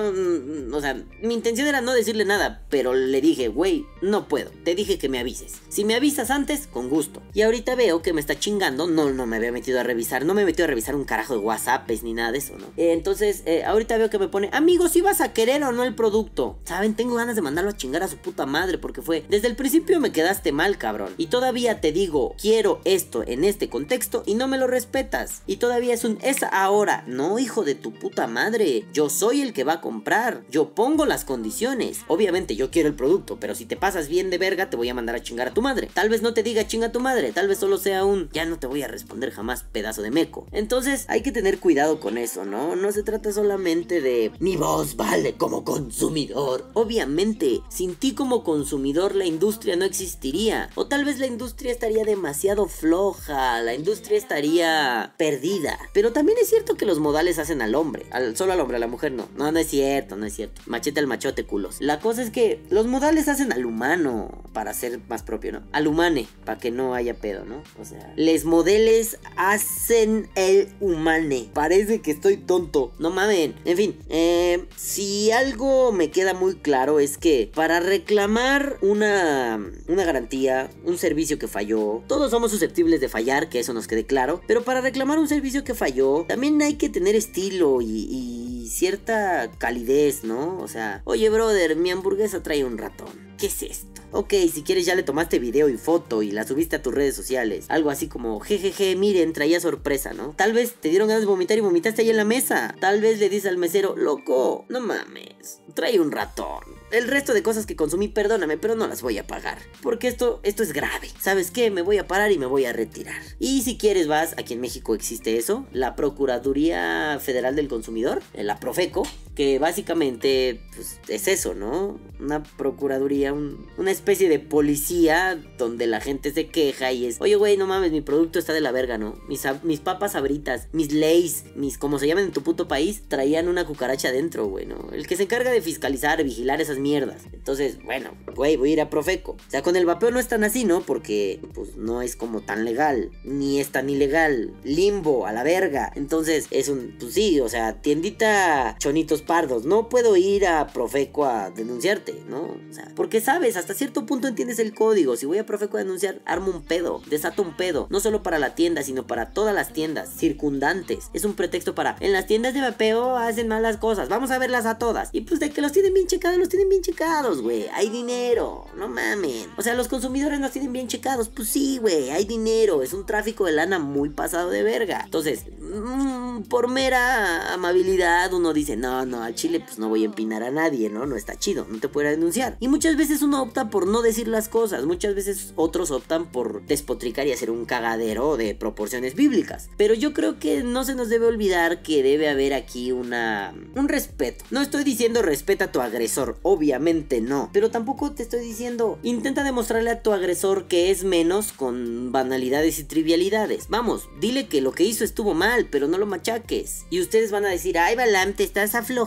Speaker 1: o sea, mi intención era no decirle nada, pero le dije, güey, no puedo. Te dije que me avises. Si me avisas antes, con gusto. Y ahorita veo que me está chingando. No, no me había metido a revisar. No me he metido a revisar un carajo de WhatsApp ni nada de eso, ¿no? entonces, eh, ahorita veo que me pone, amigos, si vas a querer o no el producto. Saben, tengo ganas de mandarlo a chingar a su puta madre porque fue, desde el principio me quedaste mal, cabrón. Y todavía te digo, quiero esto en este contexto y no me lo respetas. Y todavía es un, es ahora. No, hijo de tu puta madre. Yo soy el que va a comprar. Yo pongo las condiciones. Obviamente yo quiero el producto, pero si te pasas bien de verga, te voy a mandar a chingar a tu madre. Tal vez no te diga chinga a tu madre, tal vez solo sea un, ya no te voy a responder jamás, pedazo de meco. Entonces hay que tener cuidado con eso, ¿no? No se trata solamente de mi voz vale como consumidor. Obviamente, sin ti como consumidor la industria no existiría. O tal vez la industria estaría demasiado floja, la industria estaría perdida. Pero también es cierto que los modales hacen al hombre, solo al hombre, a la mujer no. No, no es cierto, no es cierto. Machete al machote, culos. La cosa es que los modales hacen al humano, para ser más propio, ¿no? Al humane, para que no haya pedo, ¿no? O sea, les modeles hacen el humane. Parece que estoy tonto. No mamen. En fin, eh, si algo me queda muy claro es que para reclamar una, una garantía, un servicio que falló, todos somos susceptibles de fallar, que eso nos quede claro. Pero para reclamar un servicio que falló, también hay que tener estilo y, y cierta calidez, ¿no? O sea, oye, brother, mi hamburguesa trae un ratón. ¿Qué es esto? Ok, si quieres ya le tomaste video y foto y la subiste a tus redes sociales. Algo así como, jejeje, miren, traía sorpresa, ¿no? Tal vez te dieron ganas de vomitar y vomitaste ahí en la mesa. Tal vez le dices al mesero, loco, no mames, trae un ratón. El resto de cosas que consumí, perdóname, pero no las voy a pagar. Porque esto, esto es grave. ¿Sabes qué? Me voy a parar y me voy a retirar. Y si quieres vas, aquí en México existe eso, la Procuraduría Federal del Consumidor, la Profeco, que básicamente pues, es eso, ¿no? Una procuraduría, una especie de policía donde la gente se queja y es, oye, güey, no mames, mi producto está de la verga, ¿no? Mis, papas abritas, mis leys, mis, como se llaman en tu puto país, traían una cucaracha adentro, güey, ¿no? El que se encarga de fiscalizar, vigilar esas mierdas. Entonces, bueno, güey, voy a ir a Profeco. O sea, con el vapeo no es tan así, ¿no? Porque, pues, no es como tan legal, ni es tan ilegal. Limbo, a la verga. Entonces, es un, pues sí, o sea, tiendita chonitos pardos. No puedo ir a Profeco a denunciarte, ¿no? O sea, porque sabes, hasta cierto punto entiendes el código. Si voy a Profeco a denunciar, armo un pedo, desato un pedo. No solo para la tienda, sino para todas las tiendas circundantes. Es un pretexto para, en las tiendas de vapeo hacen malas cosas. Vamos a verlas a todas. Y pues de que los tienen bien checados, los tienen bien checados, güey. Hay dinero, no mamen. O sea, los consumidores los tienen bien checados. Pues sí, güey, hay dinero. Es un tráfico de lana muy pasado de verga. Entonces, mmm, por mera amabilidad, uno dice, no, no, al chile pues no voy a empinar a nadie, ¿no? No está chido, no te puedo denunciar. Y muchas veces uno opta por no decir las cosas, muchas veces otros optan por despotricar y hacer un cagadero de proporciones bíblicas. Pero yo creo que no se nos debe olvidar que debe haber aquí una un respeto. No estoy diciendo respeta a tu agresor, obviamente no, pero tampoco te estoy diciendo intenta demostrarle a tu agresor que es menos con banalidades y trivialidades. Vamos, dile que lo que hizo estuvo mal, pero no lo machaques. Y ustedes van a decir, "Ay, Balam, te estás aflojando.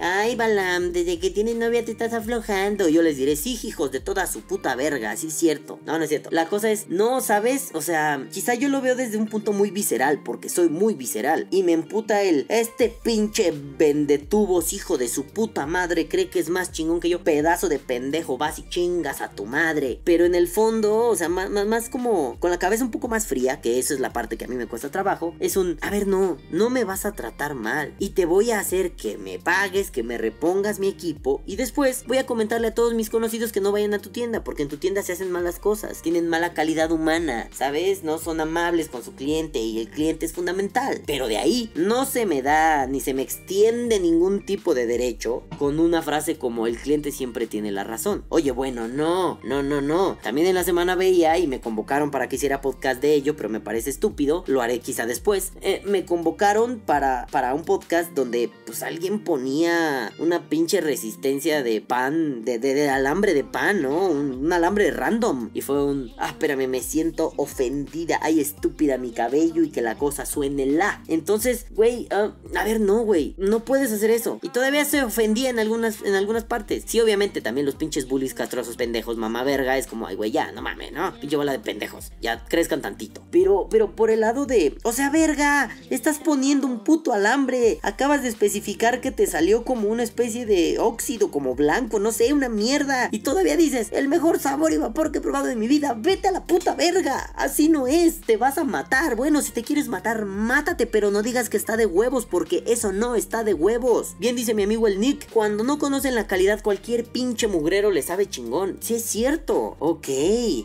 Speaker 1: Ay, Balam, desde que tienes novia te estás aflojando." Yo les diré, "Sí, hijos de toda su puta verga, sí es cierto." No, no es cierto. La cosa es, no, ¿sabes? O sea, quizá yo lo veo desde un punto muy visceral, porque soy muy visceral. Y me emputa el, este pinche vendetubos, hijo de su puta madre, cree que es más chingón que yo. Pedazo de pendejo, vas y chingas a tu madre. Pero en el fondo, o sea, más, más, como con la cabeza un poco más fría, que eso es la parte que a mí me cuesta trabajo, es un, a ver, no, no me vas a tratar mal y te voy a hacer que me pagues, que me repongas mi equipo y después voy a comentarle a todos mis conocidos que no vayan a tu tienda porque en tu tienda se hacen malas cosas, tienen mala calidad humana, ¿sabes? No son amables con su cliente y el cliente es fundamental. Pero de ahí no se me da ni se me extiende ningún tipo de derecho con una frase como el cliente siempre tiene la razón. Oye, bueno, no, no, no, no. También en la semana veía y me convocaron para que hiciera podcast de ello, pero me parece estúpido, lo haré quizá después. Eh, me convocaron para, para un podcast donde pues alguien ponía una pinche resistencia de pan, de, alambre de pan, ¿no? Un, alambre random. Y fue un, ah, espérame, me siento ofendida, ay estúpida mi cabello y que la cosa suene la. Entonces, güey, ah, a ver, no, güey, no puedes hacer eso. Y todavía se ofendía en algunas, en algunas partes. Sí, obviamente también los pinches bullies castrosos pendejos, mamá verga, es como, ay, güey, ya, no mames, ¿no? Pinche bola de pendejos, ya crezcan tantito. Pero, pero por el lado de, o sea, verga, estás poniendo un puto alambre. Acabas de especificar que te salió como una especie de óxido, como blanco, no sé, una mierda. Y todavía dices, el mejor sabor y vapor que he probado en mi vida. Vete a la puta verga. Así no es, te vas a matar. Bueno, si te quieres matar, mátate, pero no digas que está de huevos, porque eso no está de huevos. Bien dice mi amigo el Nick, cuando no conocen la calidad, cualquier pinche mugrero le sabe chingón. Si es cierto. Ok,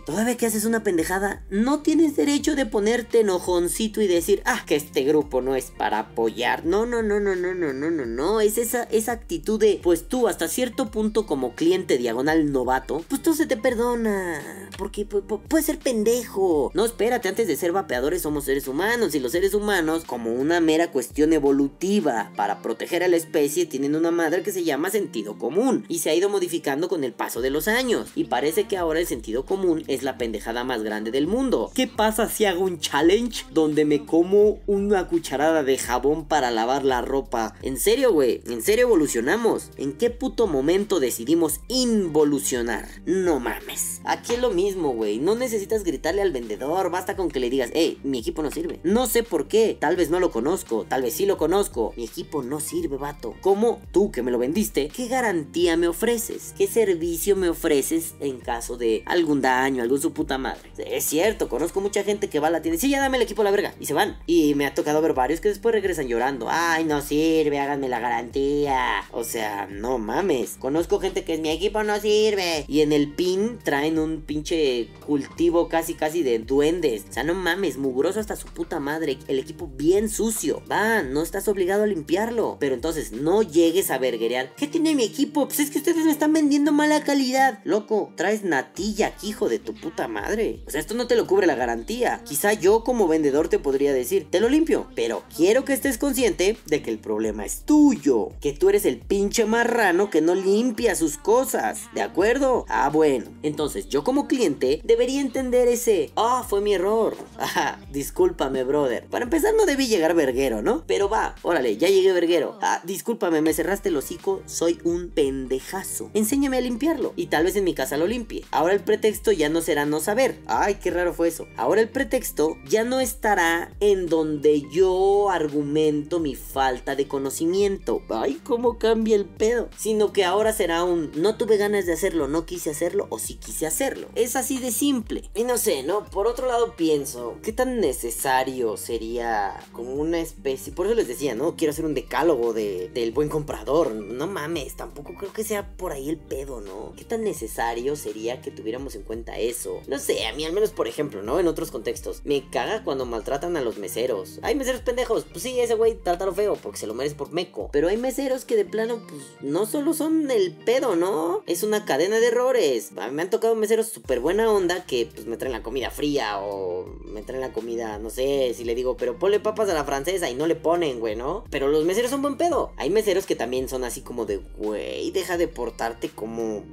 Speaker 1: todavía que haces una pendejada, no tienes derecho de ponerte enojoncito y decir, ah, que este grupo no es para apoyar. No, no, no, no, no, no, no, no, no. Es esa, esa actitud de, pues tú hasta cierto punto como cliente diagonal novato, pues todo se te perdona. Porque puede ser pendejo. No, espérate, antes de ser vapeadores somos seres humanos y los seres humanos, como una mera cuestión evolutiva para proteger a la especie, tienen una madre que se llama sentido común y se ha ido modificando con el paso de los años. Y parece que ahora el sentido común es la pendejada más grande del mundo. ¿Qué pasa si hago un challenge donde me como una cucharada de jabón para lavar la ropa? En serio, güey, en serio evolucionamos. ¿En qué puto momento decidimos involucionar? No mames. Aquí es lo mismo, güey. No necesitas gritarle al vendedor. Basta con que le digas, hey, mi equipo no sirve. No sé por qué. Tal vez no lo conozco. Tal vez sí lo conozco. Mi equipo no sirve, vato. ¿Cómo tú que me lo vendiste? ¿Qué garantía me ofreces? ¿Qué servicio me ofreces en caso de algún daño, algún su puta madre? Es cierto, conozco mucha gente que va a la tienda sí, ya dame el equipo a la verga. Y se van. Y me ha tocado ver varios que después regresan llorando. Ay, no sirve, la garantía. O sea, no mames. Conozco gente que es mi equipo no sirve. Y en el pin traen un pinche cultivo casi casi de duendes. O sea, no mames, mugroso hasta su puta madre. El equipo bien sucio. Va, no estás obligado a limpiarlo. Pero entonces no llegues a verguerear. ¿Qué tiene mi equipo? Pues es que ustedes me están vendiendo mala calidad. Loco, traes natilla aquí, hijo de tu puta madre. O sea, esto no te lo cubre la garantía. Quizá yo como vendedor te podría decir, te lo limpio. Pero quiero que estés consciente de que el problema es tuyo. Que tú eres el pinche marrano que no limpia sus cosas. ¿De acuerdo? Ah, bueno. Entonces yo como cliente debería entender ese, ah, fue mi error. Ajá, discúlpame, brother. Para empezar no debí llegar verguero, ¿no? Pero va, órale, ya llegué verguero. Ah, discúlpame, me cerraste el hocico, soy un pendejazo. Enséñame a limpiarlo. Y tal vez en mi casa lo limpie. Ahora el pretexto ya no será no saber. Ay, qué raro fue eso. Ahora el pretexto ya no estará en donde yo argumento mi falta de conocimiento. Ay, cómo cambia el pedo. Sino que ahora será un no tuve ganas de hacerlo, no quise hacerlo o sí quise hacerlo. Es así de simple. Y no sé, ¿no? Por otro lado pienso, ¿qué tan necesario sería como una especie? Por eso les decía, ¿no? Quiero hacer un decálogo de, del buen comprador. No mames, tampoco creo que sea por ahí el pedo, ¿no? ¿Qué tan necesario sería que tuviéramos en cuenta eso? No sé, a mí al menos por ejemplo, ¿no? En otros contextos. Me caga cuando maltratan a los meseros. Hay meseros pendejos. Pues sí, ese güey trátalo feo porque se lo merece por Pero hay meseros que de plano, pues no solo son el pedo, ¿no? Es una cadena de errores. Me han tocado meseros súper buena onda que pues me traen la comida fría o me traen la comida, no sé, si le digo, pero ponle papas a la francesa y no le ponen, güey, ¿no? Pero los meseros son buen pedo. Hay meseros que también son así como de, güey, deja de portarte como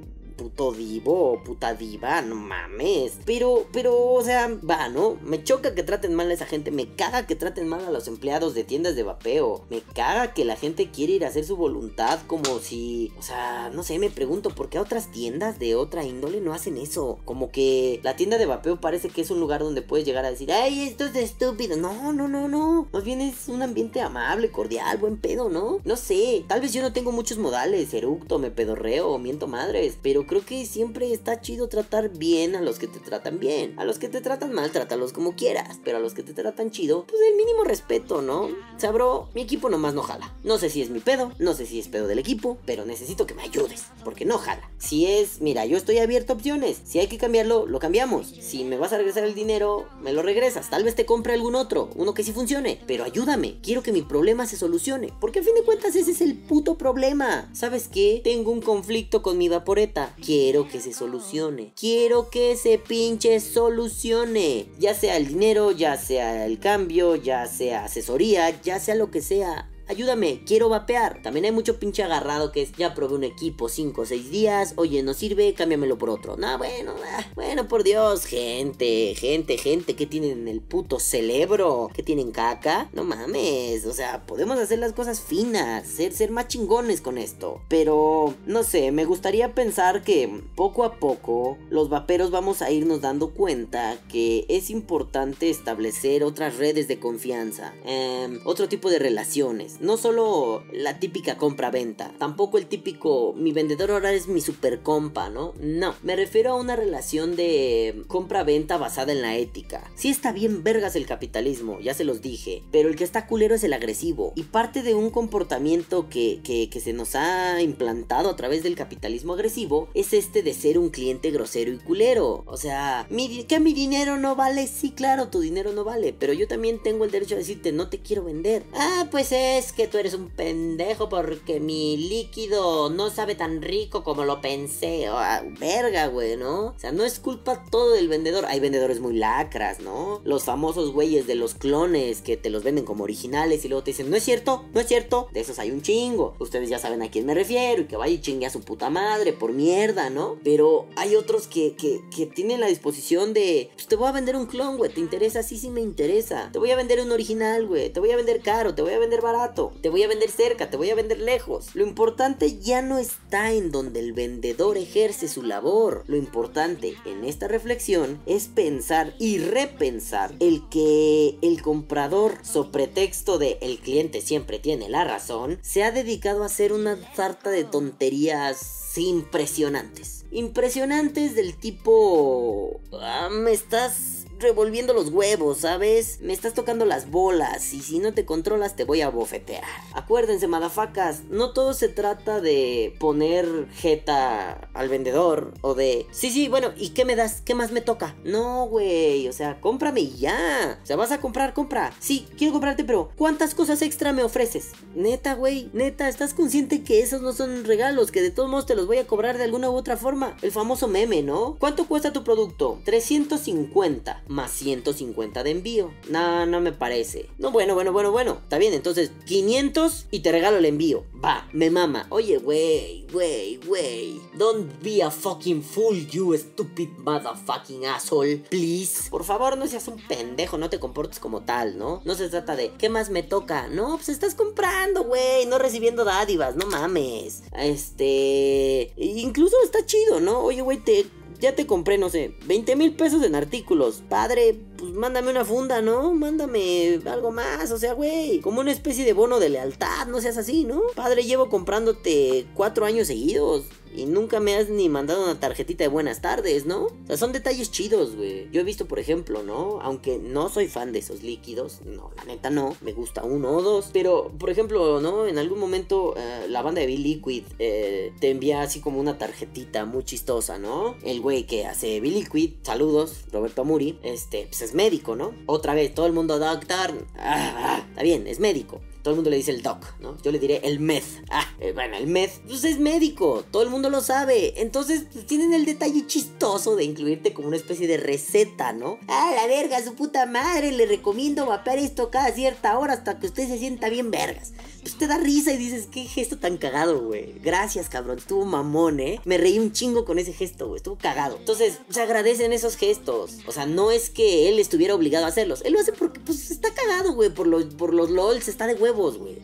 Speaker 1: puto divo puta diva, no mames. Pero, pero, o sea, va, ¿no? Me choca que traten mal a esa gente, me caga que traten mal a los empleados de tiendas de vapeo, me caga que la gente quiere ir a hacer su voluntad como si, o sea, no sé, me pregunto por qué otras tiendas de otra índole no hacen eso. Como que la tienda de vapeo parece que es un lugar donde puedes llegar a decir, ay, esto es estúpido. No, no, no, no. Más bien es un ambiente amable, cordial, buen pedo, ¿no? No sé, tal vez yo no tengo muchos modales, eructo, me pedorreo, miento madres, pero Creo que siempre está chido tratar bien a los que te tratan bien. A los que te tratan mal, trátalos como quieras. Pero a los que te tratan chido, pues el mínimo respeto, ¿no? Sabro, mi equipo nomás no jala. No sé si es mi pedo, no sé si es pedo del equipo, pero necesito que me ayudes, porque no jala. Si es, mira, yo estoy abierto a opciones. Si hay que cambiarlo, lo cambiamos. Si me vas a regresar el dinero, me lo regresas. Tal vez te compre algún otro, uno que sí funcione. Pero ayúdame, quiero que mi problema se solucione. Porque a fin de cuentas ese es el puto problema. ¿Sabes qué? Tengo un conflicto con mi vaporeta. Quiero que se solucione. Quiero que se pinche solucione. Ya sea el dinero, ya sea el cambio, ya sea asesoría, ya sea lo que sea ayúdame, quiero vapear. También hay mucho pinche agarrado que es, ya probé un equipo 5 o 6 días, oye, no sirve, cámbiamelo por otro. No, bueno, ah, bueno, por Dios, gente, gente, gente, ¿qué tienen en el puto cerebro? ¿Qué tienen caca? No mames, o sea, podemos hacer las cosas finas, ser, ser más chingones con esto. Pero, no sé, me gustaría pensar que poco a poco los vaperos vamos a irnos dando cuenta que es importante establecer otras redes de confianza, em, otro tipo de relaciones no solo la típica compra-venta, tampoco el típico mi vendedor ahora es mi super compa, ¿no? No, me refiero a una relación de compra-venta basada en la ética. Sí está bien vergas el capitalismo, ya se los dije, pero el que está culero es el agresivo. Y parte de un comportamiento que, que, que se nos ha implantado a través del capitalismo agresivo es este de ser un cliente grosero y culero. O sea, mi, que mi dinero no vale, sí, claro, tu dinero no vale, pero yo también tengo el derecho a decirte no te quiero vender. Ah, pues es que tú eres un pendejo porque mi líquido no sabe tan rico como lo pensé. Oh, verga, güey, ¿no? O sea, no es culpa todo del vendedor. Hay vendedores muy lacras, ¿no? Los famosos güeyes de los clones que te los venden como originales y luego te dicen, no es cierto, no es cierto. De esos hay un chingo. Ustedes ya saben a quién me refiero y que vaya y chingue a su puta madre por mierda, ¿no? Pero hay otros que, que, que tienen la disposición de, pues te voy a vender un clon, güey. ¿Te interesa? Sí, sí me interesa. Te voy a vender un original, güey. Te voy a vender caro, te voy a vender barato te voy a vender cerca, te voy a vender lejos. Lo importante ya no está en donde el vendedor ejerce su labor. Lo importante en esta reflexión es pensar y repensar el que el comprador, so pretexto de el cliente siempre tiene la razón, se ha dedicado a hacer una sarta de tonterías impresionantes. Impresionantes del tipo... Ah, me estás revolviendo los huevos, ¿sabes? Me estás tocando las bolas y si no te controlas te voy a bofetear. Acuérdense, madafacas, no todo se trata de poner jeta al vendedor o de, sí, sí, bueno, ¿y qué me das? ¿Qué más me toca? No, güey, o sea, cómprame y ya. O sea, vas a comprar, compra. Sí, quiero comprarte, pero ¿cuántas cosas extra me ofreces? Neta, güey, neta, ¿estás consciente que esos no son regalos? Que de todos modos te los voy a cobrar de alguna u otra forma. El famoso meme, ¿no? ¿Cuánto cuesta tu producto? 350 más 150 de envío. No, no me parece. No, bueno, bueno, bueno, bueno. Está bien, entonces 500 y te regalo el envío. Va, me mama. Oye, güey, güey, güey. Don't be a fucking fool, you stupid motherfucking asshole. Please. Por favor, no seas un pendejo, no te comportes como tal, ¿no? No se trata de, ¿qué más me toca? No, pues estás comprando, güey, no recibiendo dádivas, no mames. Este... Incluso está chido, ¿no? Oye, güey, te ya te compré, no sé, 20 mil pesos en artículos. Padre, pues mándame una funda, ¿no? Mándame algo más, o sea, güey. Como una especie de bono de lealtad, no seas así, ¿no? Padre, llevo comprándote cuatro años seguidos. Y nunca me has ni mandado una tarjetita de buenas tardes, ¿no? O sea, son detalles chidos, güey. Yo he visto, por ejemplo, ¿no? Aunque no soy fan de esos líquidos, no, la neta no, me gusta uno o dos. Pero, por ejemplo, ¿no? En algún momento eh, la banda de Bill Liquid eh, te envía así como una tarjetita muy chistosa, ¿no? El güey que hace Bill Liquid, saludos, Roberto Amuri, este, pues es médico, ¿no? Otra vez, todo el mundo doctor. Ah, ah, está bien, es médico. Todo el mundo le dice el doc, ¿no? Yo le diré el meth. Ah, eh, bueno, el meth, pues es médico, todo el mundo lo sabe. Entonces, pues, tienen el detalle chistoso de incluirte como una especie de receta, ¿no? Ah, la verga, su puta madre, le recomiendo vapear esto cada cierta hora hasta que usted se sienta bien vergas pues te da risa y dices, qué gesto tan cagado, güey. Gracias, cabrón. Estuvo mamón, ¿eh? Me reí un chingo con ese gesto, güey. Estuvo cagado. Entonces, se agradecen esos gestos. O sea, no es que él estuviera obligado a hacerlos. Él lo hace porque, pues, está cagado, güey. Por los, por los LOLs, está de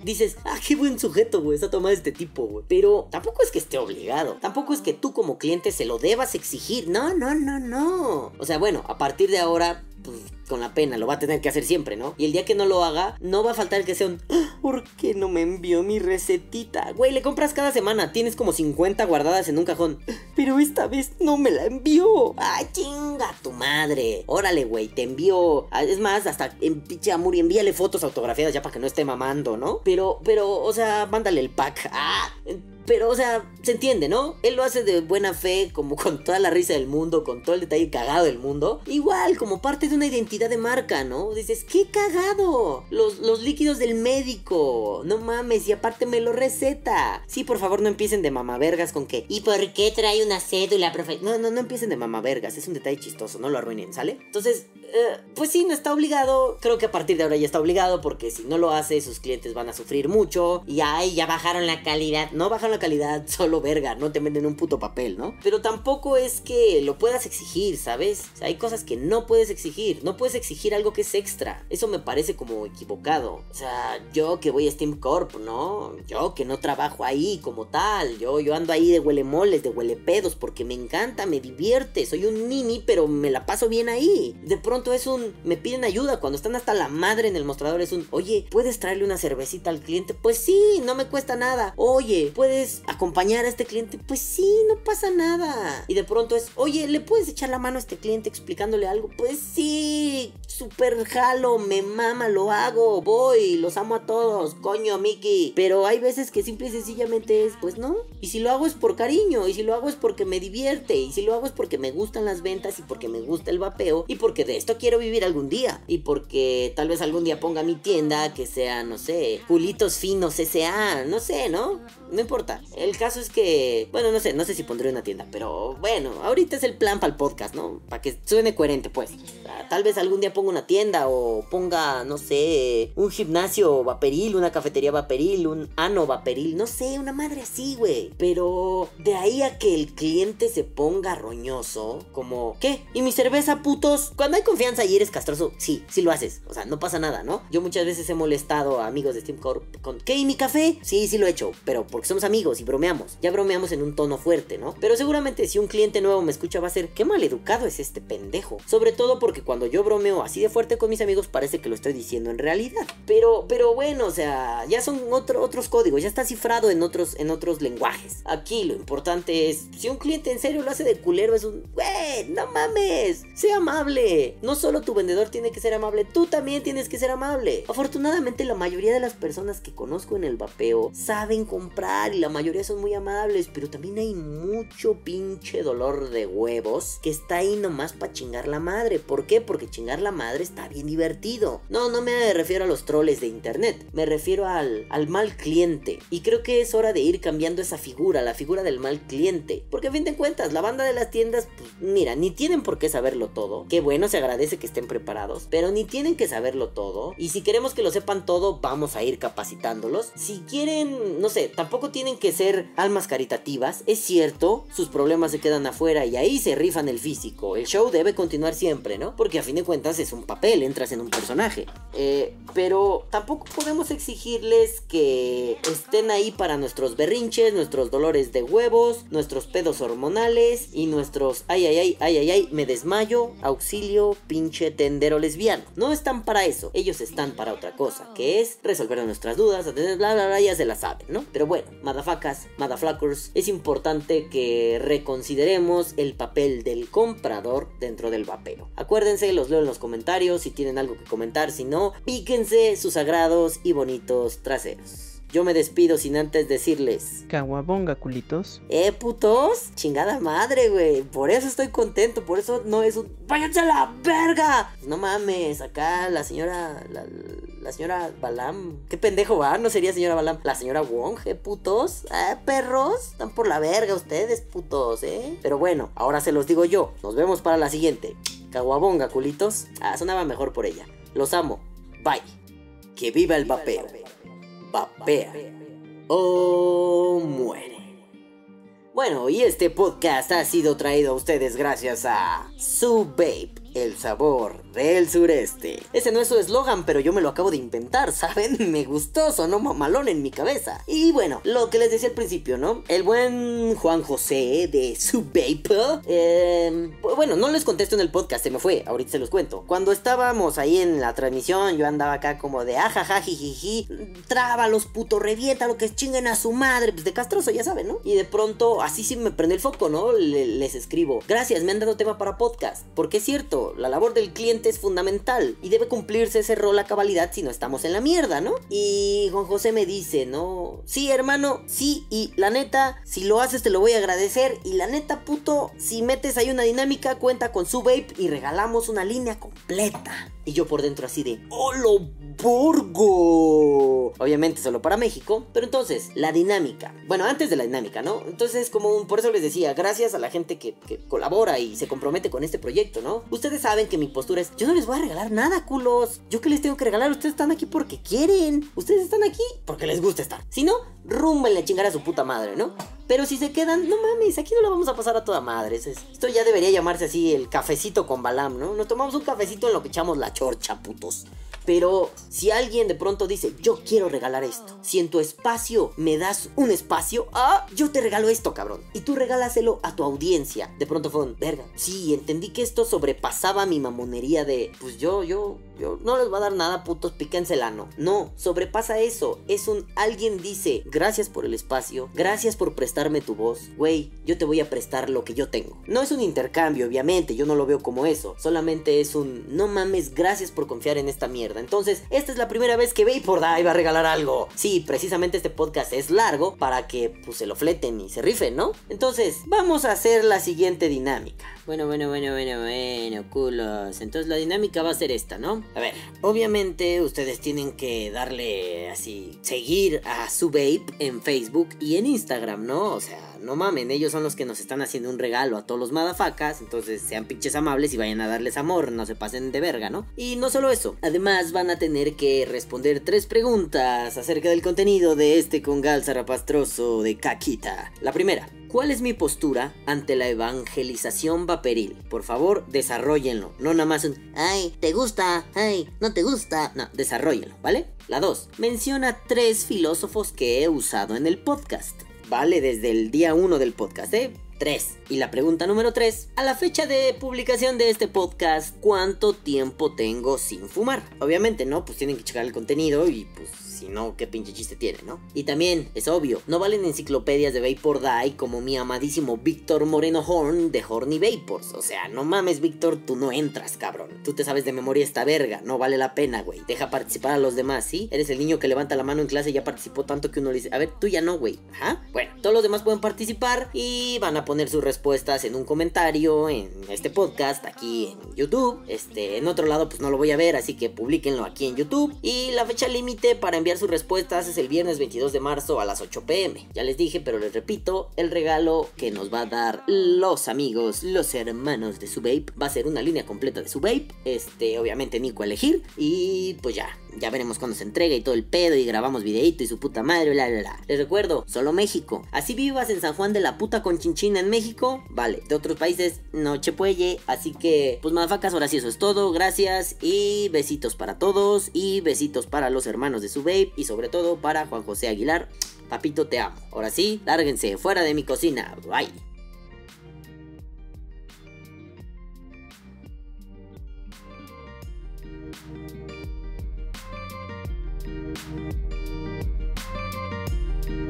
Speaker 1: Dices, ah, qué buen sujeto, güey. Está tomado este tipo, güey. Pero tampoco es que esté obligado. Tampoco es que tú como cliente se lo debas exigir. No, no, no, no. O sea, bueno, a partir de ahora pues con la pena, lo va a tener que hacer siempre, ¿no? Y el día que no lo haga, no va a faltar que sea un, "Ah, ¿por qué no me envió mi recetita? Güey, le compras cada semana, tienes como 50 guardadas en un cajón, pero esta vez no me la envió. ¡Ay, chinga tu madre! Órale, güey, te envío, ah, es más, hasta en pinche amor envíale fotos autografiadas ya para que no esté mamando, ¿no? Pero, pero, o sea, mándale el pack. Ah, pero, o sea, se entiende, ¿no? Él lo hace de buena fe, como con toda la risa del mundo, con todo el detalle cagado del mundo. Igual, como parte de una identidad de marca, ¿no? Dices, ¡qué cagado! Los, los líquidos del médico. No mames, y aparte me lo receta. Sí, por favor, no empiecen de mamavergas con que, ¿y por qué trae una cédula, profe? No, no, no empiecen de mamavergas. Es un detalle chistoso, no lo arruinen, ¿sale? Entonces, eh, pues sí, no está obligado. Creo que a partir de ahora ya está obligado porque si no lo hace, sus clientes van a sufrir mucho. Y ay, ya bajaron la calidad. No bajaron la calidad, solo verga, no te venden un puto papel, ¿no? Pero tampoco es que lo puedas exigir, ¿sabes? Hay cosas que no puedes exigir. No puedes exigir algo que es extra. Eso me parece como equivocado. O sea, yo que voy a Steam Corp, ¿no? Yo que no trabajo ahí como tal. Yo, yo ando ahí de huele moles, de huele pedos, porque me encanta, me divierte. Soy un nini, pero me la paso bien ahí. De pronto es un, me piden ayuda. Cuando están hasta la madre en el mostrador es un, oye, ¿puedes traerle una cervecita al cliente? Pues sí, no me cuesta nada. Oye, ¿puedes acompañar a este cliente? Pues sí, no pasa nada. Y de pronto es, oye, ¿le puedes echar la mano a este cliente explicándole algo? Pues sí, super jalo, me mama, lo hago, voy, los amo a todos, coño, Mickey. Pero hay veces que simple y sencillamente es, pues no. Y si lo hago es por cariño, y si lo hago es porque me divierte, y si lo hago es porque me gustan las ventas, y porque me gusta el vapeo, y porque de esto quiero vivir algún día. Y porque tal vez algún día ponga mi tienda que sea, no sé, Julitos Finos S.A., no sé, ¿no? No importa. El caso es que, bueno, no sé, no sé si pondré una tienda, pero bueno, ahorita es el plan para el podcast, ¿no? Para que suene coherente, pues. Tal vez algún día ponga una tienda o ponga, no sé, un gimnasio vaperil, una cafetería vaperil, un ano vaperil, no sé, una madre así, güey. Pero de ahí a que el cliente se ponga roñoso, como, ¿qué? ¿Y mi cerveza, putos? Cuando hay confianza y eres castroso, sí, sí lo haces. O sea, no pasa nada, ¿no? Yo muchas veces he molestado a amigos de Steam Corp con, ¿qué? ¿Y mi café? Sí, sí lo he hecho, pero porque somos amigos y bromeamos. Ya bromeamos en un tono fuerte, ¿no? Pero seguramente si un cliente nuevo me escucha va a ser, qué maleducado es este pendejo. Sobre todo porque cuando yo bromeo así de fuerte con mis amigos parece que lo estoy diciendo en realidad. Pero, pero bueno, o sea, ya son otro- otros códigos, ya está cifrado en otros, en otros lenguajes. Aquí lo importante es, si un cliente en serio lo hace de culero, es un, güey, no mames, sea amable. No solo tu vendedor tiene que ser amable, tú también tienes que ser amable. Afortunadamente la mayoría de las personas que conozco en el vapeo saben comprar y la mayoría son muy amables, pero también hay mucho pinche dolor de huevos que está ahí nomás para chingar la madre. ¿Por qué? Porque chingar la madre está bien divertido. No, no me refiero a los troles de internet, me refiero al, al mal cliente. Y creo que es hora de ir cambiando esa figura, la figura del mal cliente. Porque a fin de cuentas, la banda de las tiendas, pues mira, ni tienen por qué saberlo todo. Qué bueno, se agradece que estén preparados, pero ni tienen que saberlo todo. Y si queremos que lo sepan todo, vamos a ir capacitándolos. Si quieren, no sé, tampoco tienen que ser almas caritativas. Es cierto, sus problemas se quedan afuera y ahí se rifan el físico. El show debe continuar siempre, ¿no? Porque a fin de cuentas es un papel, entras en un personaje. Eh, pero tampoco podemos exigirles que estén ahí para nuestros berrinches, nuestros dolores de huevos, nuestros pedos hormonales y nuestros ay ay ay ay ay ay me desmayo, auxilio, pinche tendero lesbiano. No están para eso, ellos están para otra cosa, que es resolver nuestras dudas, atender bla bla bla, ya se la saben, ¿no? Pero bueno, madafacas, madaflackers, es importante que reconsideremos el papel del comprador dentro del vapeo. Acuérdense, los leo en los comentarios si tienen algo que comentar, si no, píquense sus sagrados y bonitos traseros. Yo me despido sin antes decirles,
Speaker 3: Caguabonga, culitos.
Speaker 1: eh putos, chingada madre, güey. Por eso estoy contento, por eso no es un váyanse a la verga. No mames, acá la señora la, la señora Balam, qué pendejo va, no sería señora Balam, la señora Wong, eh putos, eh perros, están por la verga ustedes, putos, eh. Pero bueno, ahora se los digo yo. Nos vemos para la siguiente. Caguabonga, culitos. Ah, sonaba mejor por ella. Los amo. Bye. Que viva el vapeo. Vapea o muere. Bueno, y este podcast ha sido traído a ustedes gracias a Su Babe el sabor del sureste. Ese no es su eslogan, pero yo me lo acabo de inventar, ¿saben? Me gustó, sonó mamalón en mi cabeza. Y bueno, lo que les decía al principio, ¿no? El buen Juan José de Subape. Eh, bueno, no les contesto en el podcast, se me fue, ahorita se los cuento. Cuando estábamos ahí en la transmisión, yo andaba acá como de ajaja, jijiji, los puto, revienta lo que chinguen a su madre, pues de castroso, ya saben, ¿no? Y de pronto, así sí me prende el foco, ¿no? les escribo, gracias, me han dado tema para podcast, porque es cierto, la labor del cliente es fundamental y debe cumplirse ese rol a cabalidad si no estamos en la mierda, ¿no? Y Juan José me dice, ¿no? Sí, hermano, sí, y la neta, si lo haces te lo voy a agradecer. Y la neta, puto, si metes ahí una dinámica, cuenta con su vape y regalamos una línea completa. Y yo por dentro así de, ¡Holo Borgo! Obviamente solo para México. Pero entonces, la dinámica. Bueno, antes de la dinámica, ¿no? Entonces, como por eso les decía, gracias a la gente que, colabora y se compromete con este proyecto, ¿no? Ustedes saben que mi postura es, yo no les voy a regalar nada, culos. Yo que les tengo que regalar, ustedes están aquí porque quieren. Ustedes están aquí porque les gusta estar. Si no, rumbenle a chingar a su puta madre, ¿no? Pero si se quedan, no mames, aquí no lo vamos a pasar a toda madre. Esto ya debería llamarse así el cafecito con Balam, ¿no? Nos tomamos un cafecito en lo que echamos la chorcha, putos. Pero si alguien de pronto dice, yo quiero regalar esto, si en tu espacio me das un espacio, ah, yo te regalo esto, cabrón. Y tú regálaselo a tu audiencia. De pronto fue un, verga, sí, entendí que esto sobrepasaba mi mamonería de, pues yo, yo, yo no les va a dar nada, putos, píquensela, no. No, sobrepasa eso. Es un, alguien dice, gracias por el espacio, gracias por prestarme tu voz. Güey, yo te voy a prestar lo que yo tengo. No es un intercambio, obviamente, yo no lo veo como eso. Solamente es un, no mames, gracias por confiar en esta mierda. Entonces, esta es la primera vez que Vaporda va a regalar algo. Sí, precisamente este podcast es largo para que pues se lo fleten y se rifen, ¿no? Entonces, vamos a hacer la siguiente dinámica. Bueno, bueno, bueno, bueno, bueno, culos. Entonces la dinámica va a ser esta, ¿no? A ver, obviamente ustedes tienen que darle así, seguir a su vape en Facebook y en Instagram, ¿no? O sea, no mamen, ellos son los que nos están haciendo un regalo a todos los madafacas, entonces sean pinches amables y vayan a darles amor, no se pasen de verga, ¿no? Y no solo eso, además van a tener que responder tres preguntas acerca del contenido de este congal zarapastroso de Caquita. La primera, ¿Cuál es mi postura ante la evangelización vaporil? Por favor, desarrollenlo. No nada más un, ay, te gusta, ay, no te gusta. No, desarrollenlo, ¿vale? La 2. Menciona tres filósofos que he usado en el podcast vale desde el día 1 del podcast, ¿eh? 3. Y la pregunta número 3. A la fecha de publicación de este podcast, ¿cuánto tiempo tengo sin fumar? Obviamente, ¿no? Pues tienen que checar el contenido y pues no, qué pinche chiste tiene, ¿no? Y también, es obvio, no valen enciclopedias de Vapor Die como mi amadísimo Víctor Moreno Horn de Horny Vapors. O sea, no mames, Víctor, tú no entras, cabrón. Tú te sabes de memoria esta verga, no vale la pena, güey. Deja participar a los demás, ¿sí? Eres el niño que levanta la mano en clase y ya participó tanto que uno le dice, a ver, tú ya no, güey. Ajá. Bueno, todos los demás pueden participar y van a poner sus respuestas en un comentario en este podcast, aquí en YouTube. Este, en otro lado, pues no lo voy a ver, así que publiquenlo aquí en YouTube. Y la fecha límite para enviar sus respuestas es el viernes 22 de marzo a las 8 pm. Ya les dije, pero les repito, el regalo que nos va a dar los amigos, los hermanos de su vape, va a ser una línea completa de su vape. Este, obviamente Nico a elegir. Y pues ya, ya veremos cuando se entrega y todo el pedo y grabamos videito y su puta madre, bla, bla, bla. Les recuerdo, solo México. Así vivas en San Juan de la puta con chinchina en México, vale. De otros países, no chepuelle. Así que, pues madafacas, ahora sí eso es todo. Gracias y besitos para todos y besitos para los hermanos de su babe y sobre todo para Juan José Aguilar. Papito, te amo. Ahora sí, lárguense fuera de mi cocina. Bye.